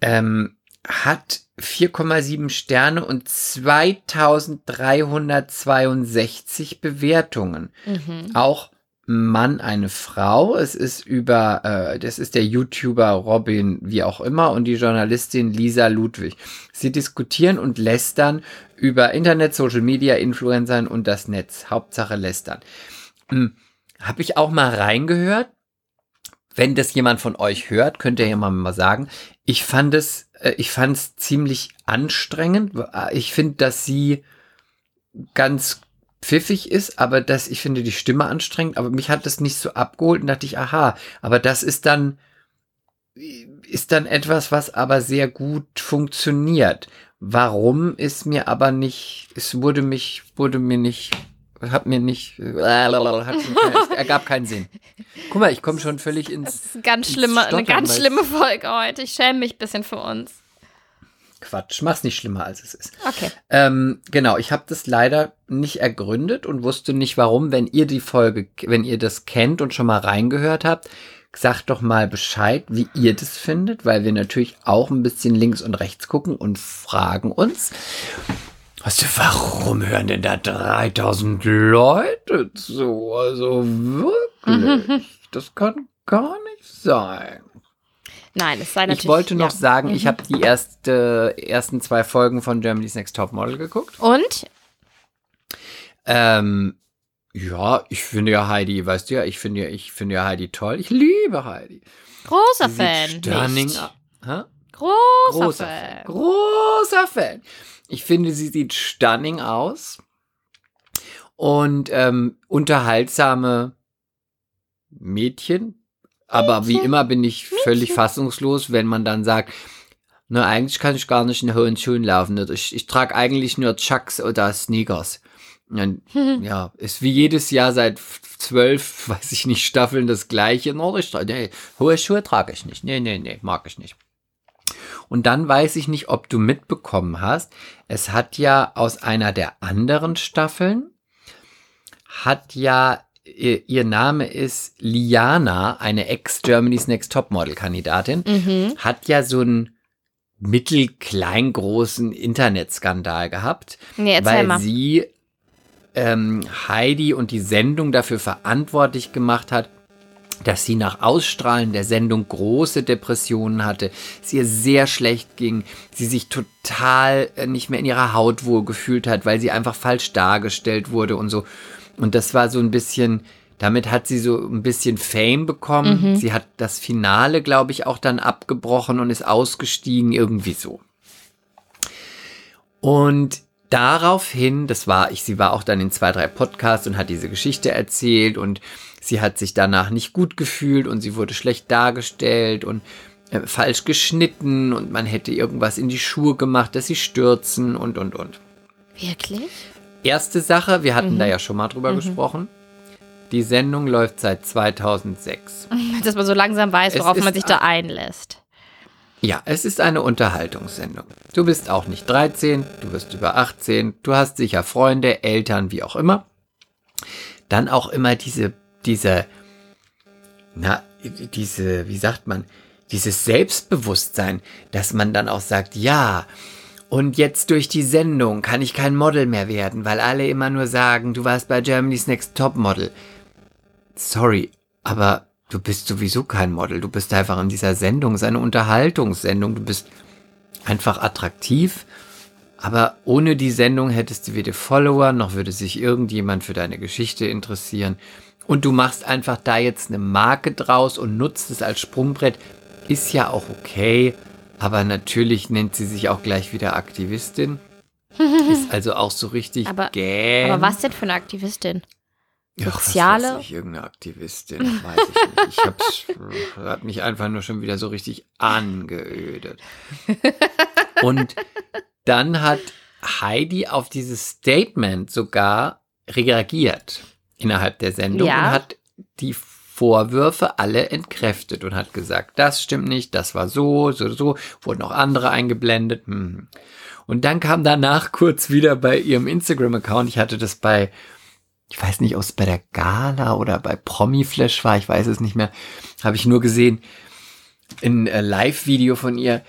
[SPEAKER 1] ähm, hat 4,7 Sterne und 2362 Bewertungen.
[SPEAKER 2] Mhm.
[SPEAKER 1] Auch Mann, eine Frau. Es ist über, äh, das ist der YouTuber Robin, wie auch immer, und die Journalistin Lisa Ludwig. Sie diskutieren und lästern über Internet, Social Media, Influencern und das Netz. Hauptsache lästern. Hm. Habe ich auch mal reingehört. Wenn das jemand von euch hört, könnt ihr ja mal, sagen. Ich fand es, äh, ich fand es ziemlich anstrengend. Ich finde, dass sie ganz pfiffig ist, aber das, ich finde die Stimme anstrengend, aber mich hat das nicht so abgeholt und dachte ich, aha, aber das ist dann, ist dann etwas, was aber sehr gut funktioniert. Warum ist mir aber nicht, es wurde mich, wurde mir nicht, hat mir nicht, hat mir kein, es ergab keinen Sinn. Guck mal, ich komme schon völlig
[SPEAKER 2] Das
[SPEAKER 1] ins
[SPEAKER 2] ist eine ganz
[SPEAKER 1] ins
[SPEAKER 2] schlimme, eine
[SPEAKER 1] Stottern,
[SPEAKER 2] ganz
[SPEAKER 1] weil-
[SPEAKER 2] schlimme Folge heute. Ich schäme mich ein bisschen für uns.
[SPEAKER 1] Quatsch. Mach's nicht schlimmer, als es ist.
[SPEAKER 2] Okay.
[SPEAKER 1] Ähm, genau, ich habe das leider nicht ergründet und wusste nicht warum. Wenn ihr die Folge, wenn ihr das kennt und schon mal reingehört habt, sagt doch mal Bescheid, wie ihr das findet, weil wir natürlich auch ein bisschen links und rechts gucken und fragen uns. Weißt du, warum hören denn da 3000 Leute zu? Also wirklich, *laughs* das kann gar nicht sein.
[SPEAKER 2] Nein, es sei natürlich.
[SPEAKER 1] Ich wollte noch
[SPEAKER 2] ja.
[SPEAKER 1] sagen, ich
[SPEAKER 2] Mhm.
[SPEAKER 1] habe die erste, ersten zwei Folgen von Germany's Next Topmodel geguckt.
[SPEAKER 2] Und?
[SPEAKER 1] Ähm, ja, ich finde ja Heidi, weißt du ja, ich finde ja, ich finde ja Heidi toll. Ich liebe Heidi.
[SPEAKER 2] Großer
[SPEAKER 1] Sie
[SPEAKER 2] Fan.
[SPEAKER 1] stunning?
[SPEAKER 2] Großer,
[SPEAKER 1] Großer
[SPEAKER 2] Fan.
[SPEAKER 1] Fan. Großer Fan. Ich finde, sie sieht stunning aus. Und ähm, unterhaltsame Mädchen. Aber wie immer bin ich völlig fassungslos, wenn man dann sagt, na, eigentlich kann ich gar nicht in hohen Schuhen laufen. Ich, ich trage eigentlich nur Chucks oder Sneakers. Und *laughs* ja, ist wie jedes Jahr seit zwölf, *laughs* weiß ich nicht, Staffeln das gleiche. Ich, nee, hohe Schuhe trage ich nicht. Nee, nee, nee, mag ich nicht. Und dann weiß ich nicht, ob du mitbekommen hast. Es hat ja aus einer der anderen Staffeln, hat ja, ihr, ihr Name ist Liana, eine Ex-Germany's Next Topmodel-Kandidatin,
[SPEAKER 2] Mhm.
[SPEAKER 1] hat ja so einen mittelkleingroßen Internetskandal gehabt
[SPEAKER 2] Nee,
[SPEAKER 1] weil
[SPEAKER 2] mal.
[SPEAKER 1] sie ähm, Heidi und die Sendung dafür verantwortlich gemacht hat, dass sie nach Ausstrahlen der Sendung große Depressionen hatte, es ihr sehr schlecht ging, sie sich total äh, nicht mehr in ihrer Haut wohl gefühlt hat, weil sie einfach falsch dargestellt wurde und so. Und das war so ein bisschen, damit hat sie so ein bisschen Fame bekommen. Sie hat das Finale, glaube ich, auch dann abgebrochen und ist ausgestiegen, irgendwie so. Und daraufhin, das war ich, sie war auch dann in zwei, drei Podcasts und hat diese Geschichte erzählt und sie hat sich danach nicht gut gefühlt und sie wurde schlecht dargestellt und äh, falsch geschnitten und man hätte irgendwas in die Schuhe gemacht, dass sie stürzen und, und, und.
[SPEAKER 2] Wirklich?
[SPEAKER 1] Erste Sache, wir hatten da ja schon mal drüber gesprochen. Die Sendung läuft seit 2006. *laughs*
[SPEAKER 2] Dass man so langsam weiß, worauf man sich da einlässt.
[SPEAKER 1] Ja, es ist eine Unterhaltungssendung. Du bist auch nicht 13, du bist über 18, du hast sicher Freunde, Eltern, wie auch immer. Dann auch immer diese, diese, na, diese, wie sagt man, dieses Selbstbewusstsein, dass man dann auch sagt, ja, und jetzt durch die Sendung kann ich kein Model mehr werden, weil alle immer nur sagen, du warst bei Germany's Next Top Model. Sorry, aber du bist sowieso kein Model. Du bist einfach in dieser Sendung, es ist eine Unterhaltungssendung. Du bist einfach attraktiv. Aber ohne die Sendung hättest du weder Follower, noch würde sich irgendjemand für deine Geschichte interessieren. Und du machst einfach da jetzt eine Marke draus und nutzt es als Sprungbrett. Ist ja auch okay. Aber natürlich nennt sie sich auch gleich wieder Aktivistin. *laughs* Ist also auch so richtig
[SPEAKER 2] Aber-
[SPEAKER 1] gähn.
[SPEAKER 2] Aber was denn für eine Aktivistin?
[SPEAKER 1] Ach,
[SPEAKER 2] Soziale?
[SPEAKER 1] Was weiß ich, irgendeine Aktivistin, weiß ich nicht. Ich hab's, *laughs* hat mich einfach nur schon wieder so richtig angeödet. *laughs* Und dann hat Heidi auf dieses Statement sogar reagiert innerhalb der Sendung
[SPEAKER 2] Ja.
[SPEAKER 1] und hat die Vorwürfe alle entkräftet und hat gesagt, das stimmt nicht, das war so, so, so, wurden auch andere eingeblendet. Hm. Und dann kam danach kurz wieder bei ihrem Instagram-Account, ich hatte das bei, ich weiß nicht, ob es bei der Gala oder bei Promiflash war, ich weiß es nicht mehr, habe ich nur gesehen, ein äh, Live-Video von ihr.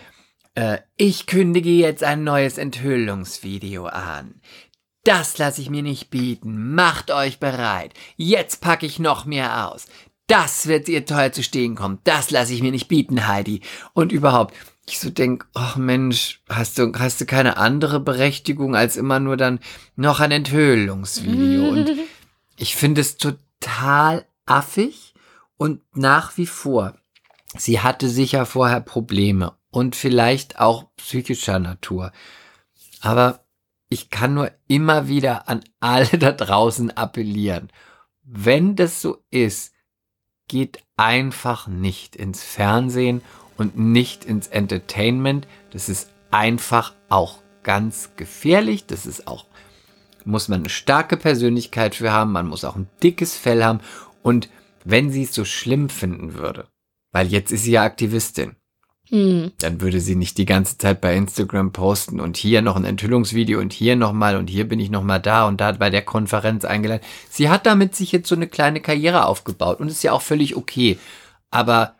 [SPEAKER 1] Äh, ich kündige jetzt ein neues Enthüllungsvideo an. Das lasse ich mir nicht bieten. Macht euch bereit. Jetzt packe ich noch mehr aus. Das wird ihr teuer zu stehen kommen. Das lasse ich mir nicht bieten, Heidi. Und überhaupt, ich so denk, ach Mensch, hast du, hast du keine andere Berechtigung als immer nur dann noch ein Enthüllungsvideo? *laughs* Und ich finde es total affig und nach wie vor. Sie hatte sicher vorher Probleme und vielleicht auch psychischer Natur. Aber ich kann nur immer wieder an alle da draußen appellieren. Wenn das so ist, geht einfach nicht ins Fernsehen und nicht ins Entertainment. Das ist einfach auch ganz gefährlich. Das ist auch, muss man eine starke Persönlichkeit für haben. Man muss auch ein dickes Fell haben. Und wenn sie es so schlimm finden würde, weil jetzt ist sie ja Aktivistin,
[SPEAKER 2] Hm.
[SPEAKER 1] dann würde sie nicht die ganze Zeit bei Instagram posten und hier noch ein Enthüllungsvideo und hier nochmal und hier bin ich nochmal da und da bei der Konferenz eingeladen. Sie hat damit sich jetzt so eine kleine Karriere aufgebaut und ist ja auch völlig okay. Aber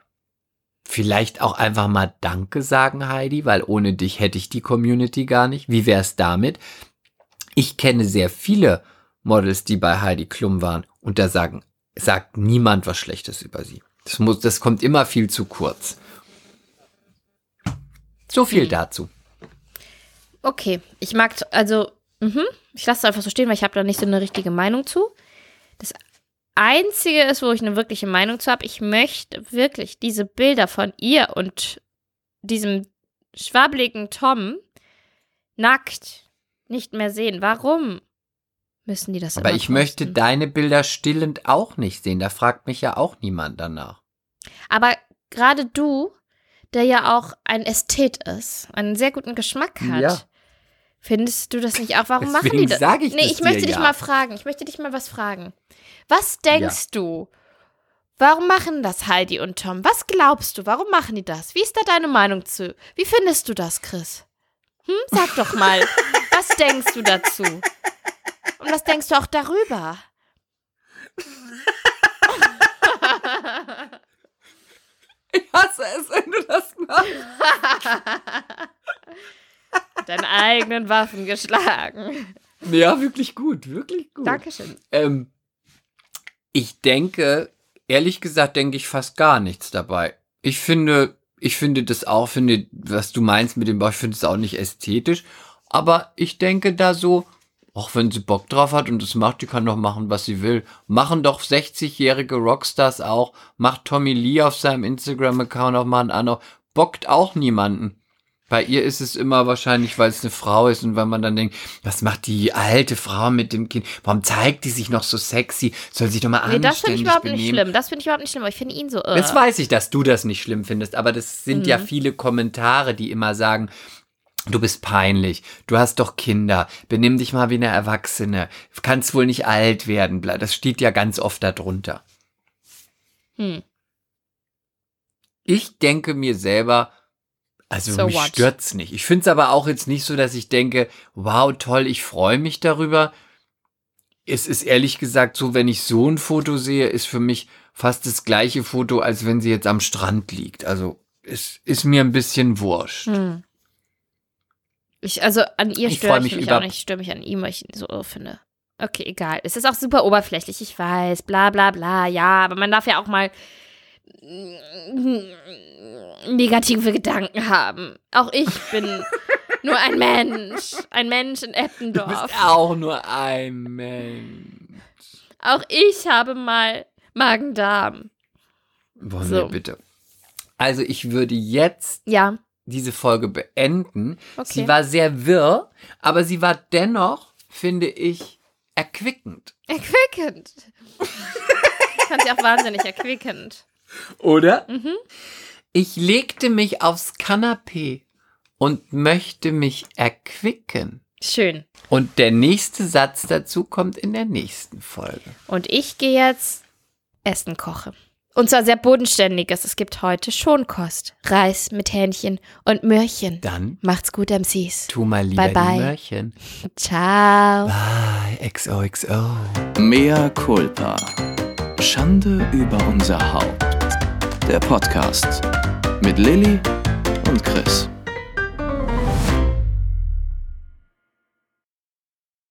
[SPEAKER 1] vielleicht auch einfach mal Danke sagen, Heidi, weil ohne dich hätte ich die Community gar nicht. Wie wär's damit? Ich kenne sehr viele Models, die bei Heidi Klum waren und da sagen, sagt niemand was Schlechtes über sie. Das, muss, das kommt immer viel zu kurz. So viel dazu.
[SPEAKER 2] Okay, ich mag, also, mhm, ich lasse es einfach so stehen, weil ich habe da nicht so eine richtige Meinung zu. Das Einzige ist, wo ich eine wirkliche Meinung zu habe, ich möchte wirklich diese Bilder von ihr und diesem schwabbeligen Tom nackt nicht mehr sehen. Warum müssen die das
[SPEAKER 1] Aber ich möchte
[SPEAKER 2] posten?
[SPEAKER 1] deine Bilder stillend auch nicht sehen. Da fragt mich ja auch niemand danach.
[SPEAKER 2] Aber gerade du, der ja auch ein Ästhet ist, einen sehr guten Geschmack hat,
[SPEAKER 1] Ja.
[SPEAKER 2] findest du das nicht auch? Warum machen
[SPEAKER 1] Deswegen
[SPEAKER 2] die das?
[SPEAKER 1] sag ich
[SPEAKER 2] nee, ich möchte dich
[SPEAKER 1] ja.
[SPEAKER 2] mal fragen. Ich möchte dich mal was fragen. Was denkst du? Warum machen das Heidi und Tom? Was glaubst du? Warum machen die das? Wie ist da deine Meinung zu? Wie findest du das, Chris? Hm? Sag doch mal, *laughs* was denkst du dazu? Und was denkst du auch darüber?
[SPEAKER 1] Ich hasse es, wenn du das machst. *laughs*
[SPEAKER 2] Deine eigenen Waffen geschlagen.
[SPEAKER 1] Ja, wirklich gut, wirklich gut.
[SPEAKER 2] Dankeschön.
[SPEAKER 1] Ähm, ich denke, ehrlich gesagt, denke ich fast gar nichts dabei. Ich finde, ich finde das auch, finde, was du meinst mit dem Bauch, ich finde es auch nicht ästhetisch. Aber ich denke da so, auch wenn sie Bock drauf hat und das macht, die kann doch machen, was sie will. Machen doch 60-jährige Rockstars auch. Macht Tommy Lee auf seinem Instagram-Account auch mal einen an. Bockt auch niemanden. Bei ihr ist es immer wahrscheinlich, weil es eine Frau ist und weil man dann denkt, was macht die alte Frau mit dem Kind? Warum zeigt die sich noch so sexy? Soll sich doch mal
[SPEAKER 2] Nee, das finde ich
[SPEAKER 1] anständig
[SPEAKER 2] überhaupt nicht
[SPEAKER 1] benehmen.
[SPEAKER 2] schlimm. Das finde ich überhaupt nicht schlimm, aber ich finde ihn so irre.
[SPEAKER 1] Jetzt weiß ich, dass du das nicht schlimm findest, aber das sind ja
[SPEAKER 2] Mhm.
[SPEAKER 1] viele Kommentare, die immer sagen, du bist peinlich, du hast doch Kinder, benimm dich mal wie eine Erwachsene, kannst wohl nicht alt werden, das steht ja ganz oft darunter.
[SPEAKER 2] Hm.
[SPEAKER 1] Ich denke mir selber, also
[SPEAKER 2] So
[SPEAKER 1] mich
[SPEAKER 2] what?
[SPEAKER 1] stört's nicht. Ich finde es aber auch jetzt nicht so, dass ich denke, wow, toll, ich freue mich darüber. Es ist ehrlich gesagt so, wenn ich so ein Foto sehe, ist für mich fast das gleiche Foto, als wenn sie jetzt am Strand liegt. Also es ist mir ein bisschen wurscht.
[SPEAKER 2] Hm. Ich, also an ihr
[SPEAKER 1] Ich
[SPEAKER 2] störe ich
[SPEAKER 1] mich
[SPEAKER 2] mich, auch nicht. Ich störe mich an ihm, weil ich ihn so irre finde. Okay, egal. Es ist auch super oberflächlich, ich weiß. Bla bla bla, ja. Aber man darf ja auch mal negative Gedanken haben. Auch ich bin *laughs* nur ein Mensch. Ein Mensch in
[SPEAKER 1] Du
[SPEAKER 2] Eppendorf.
[SPEAKER 1] bist auch nur ein Mensch.
[SPEAKER 2] Auch ich habe mal Magen-Darm.
[SPEAKER 1] Wollen
[SPEAKER 2] So.
[SPEAKER 1] wir bitte. Also ich würde jetzt
[SPEAKER 2] Ja,
[SPEAKER 1] diese Folge beenden.
[SPEAKER 2] Okay.
[SPEAKER 1] Sie war sehr wirr, aber sie war dennoch, finde ich, erquickend.
[SPEAKER 2] erquickend. Ich fand sie auch wahnsinnig erquickend.
[SPEAKER 1] Oder?
[SPEAKER 2] Mhm.
[SPEAKER 1] Ich legte mich aufs Kanapee und möchte mich erquicken.
[SPEAKER 2] Schön.
[SPEAKER 1] Und der nächste Satz dazu kommt in der nächsten Folge.
[SPEAKER 2] Und ich gehe jetzt Essen koche. Und zwar sehr bodenständiges. Es gibt heute Schonkost. Reis mit Hähnchen und Möhrchen.
[SPEAKER 1] Dann
[SPEAKER 2] Macht's gut, MCs.
[SPEAKER 1] tu mal lieber
[SPEAKER 2] Bye, bye.
[SPEAKER 1] die Möhrchen.
[SPEAKER 2] Ciao.
[SPEAKER 1] Bye, XOXO.
[SPEAKER 3] Mea culpa. Schande über unser Haupt. Der Podcast mit Lilly und Chris.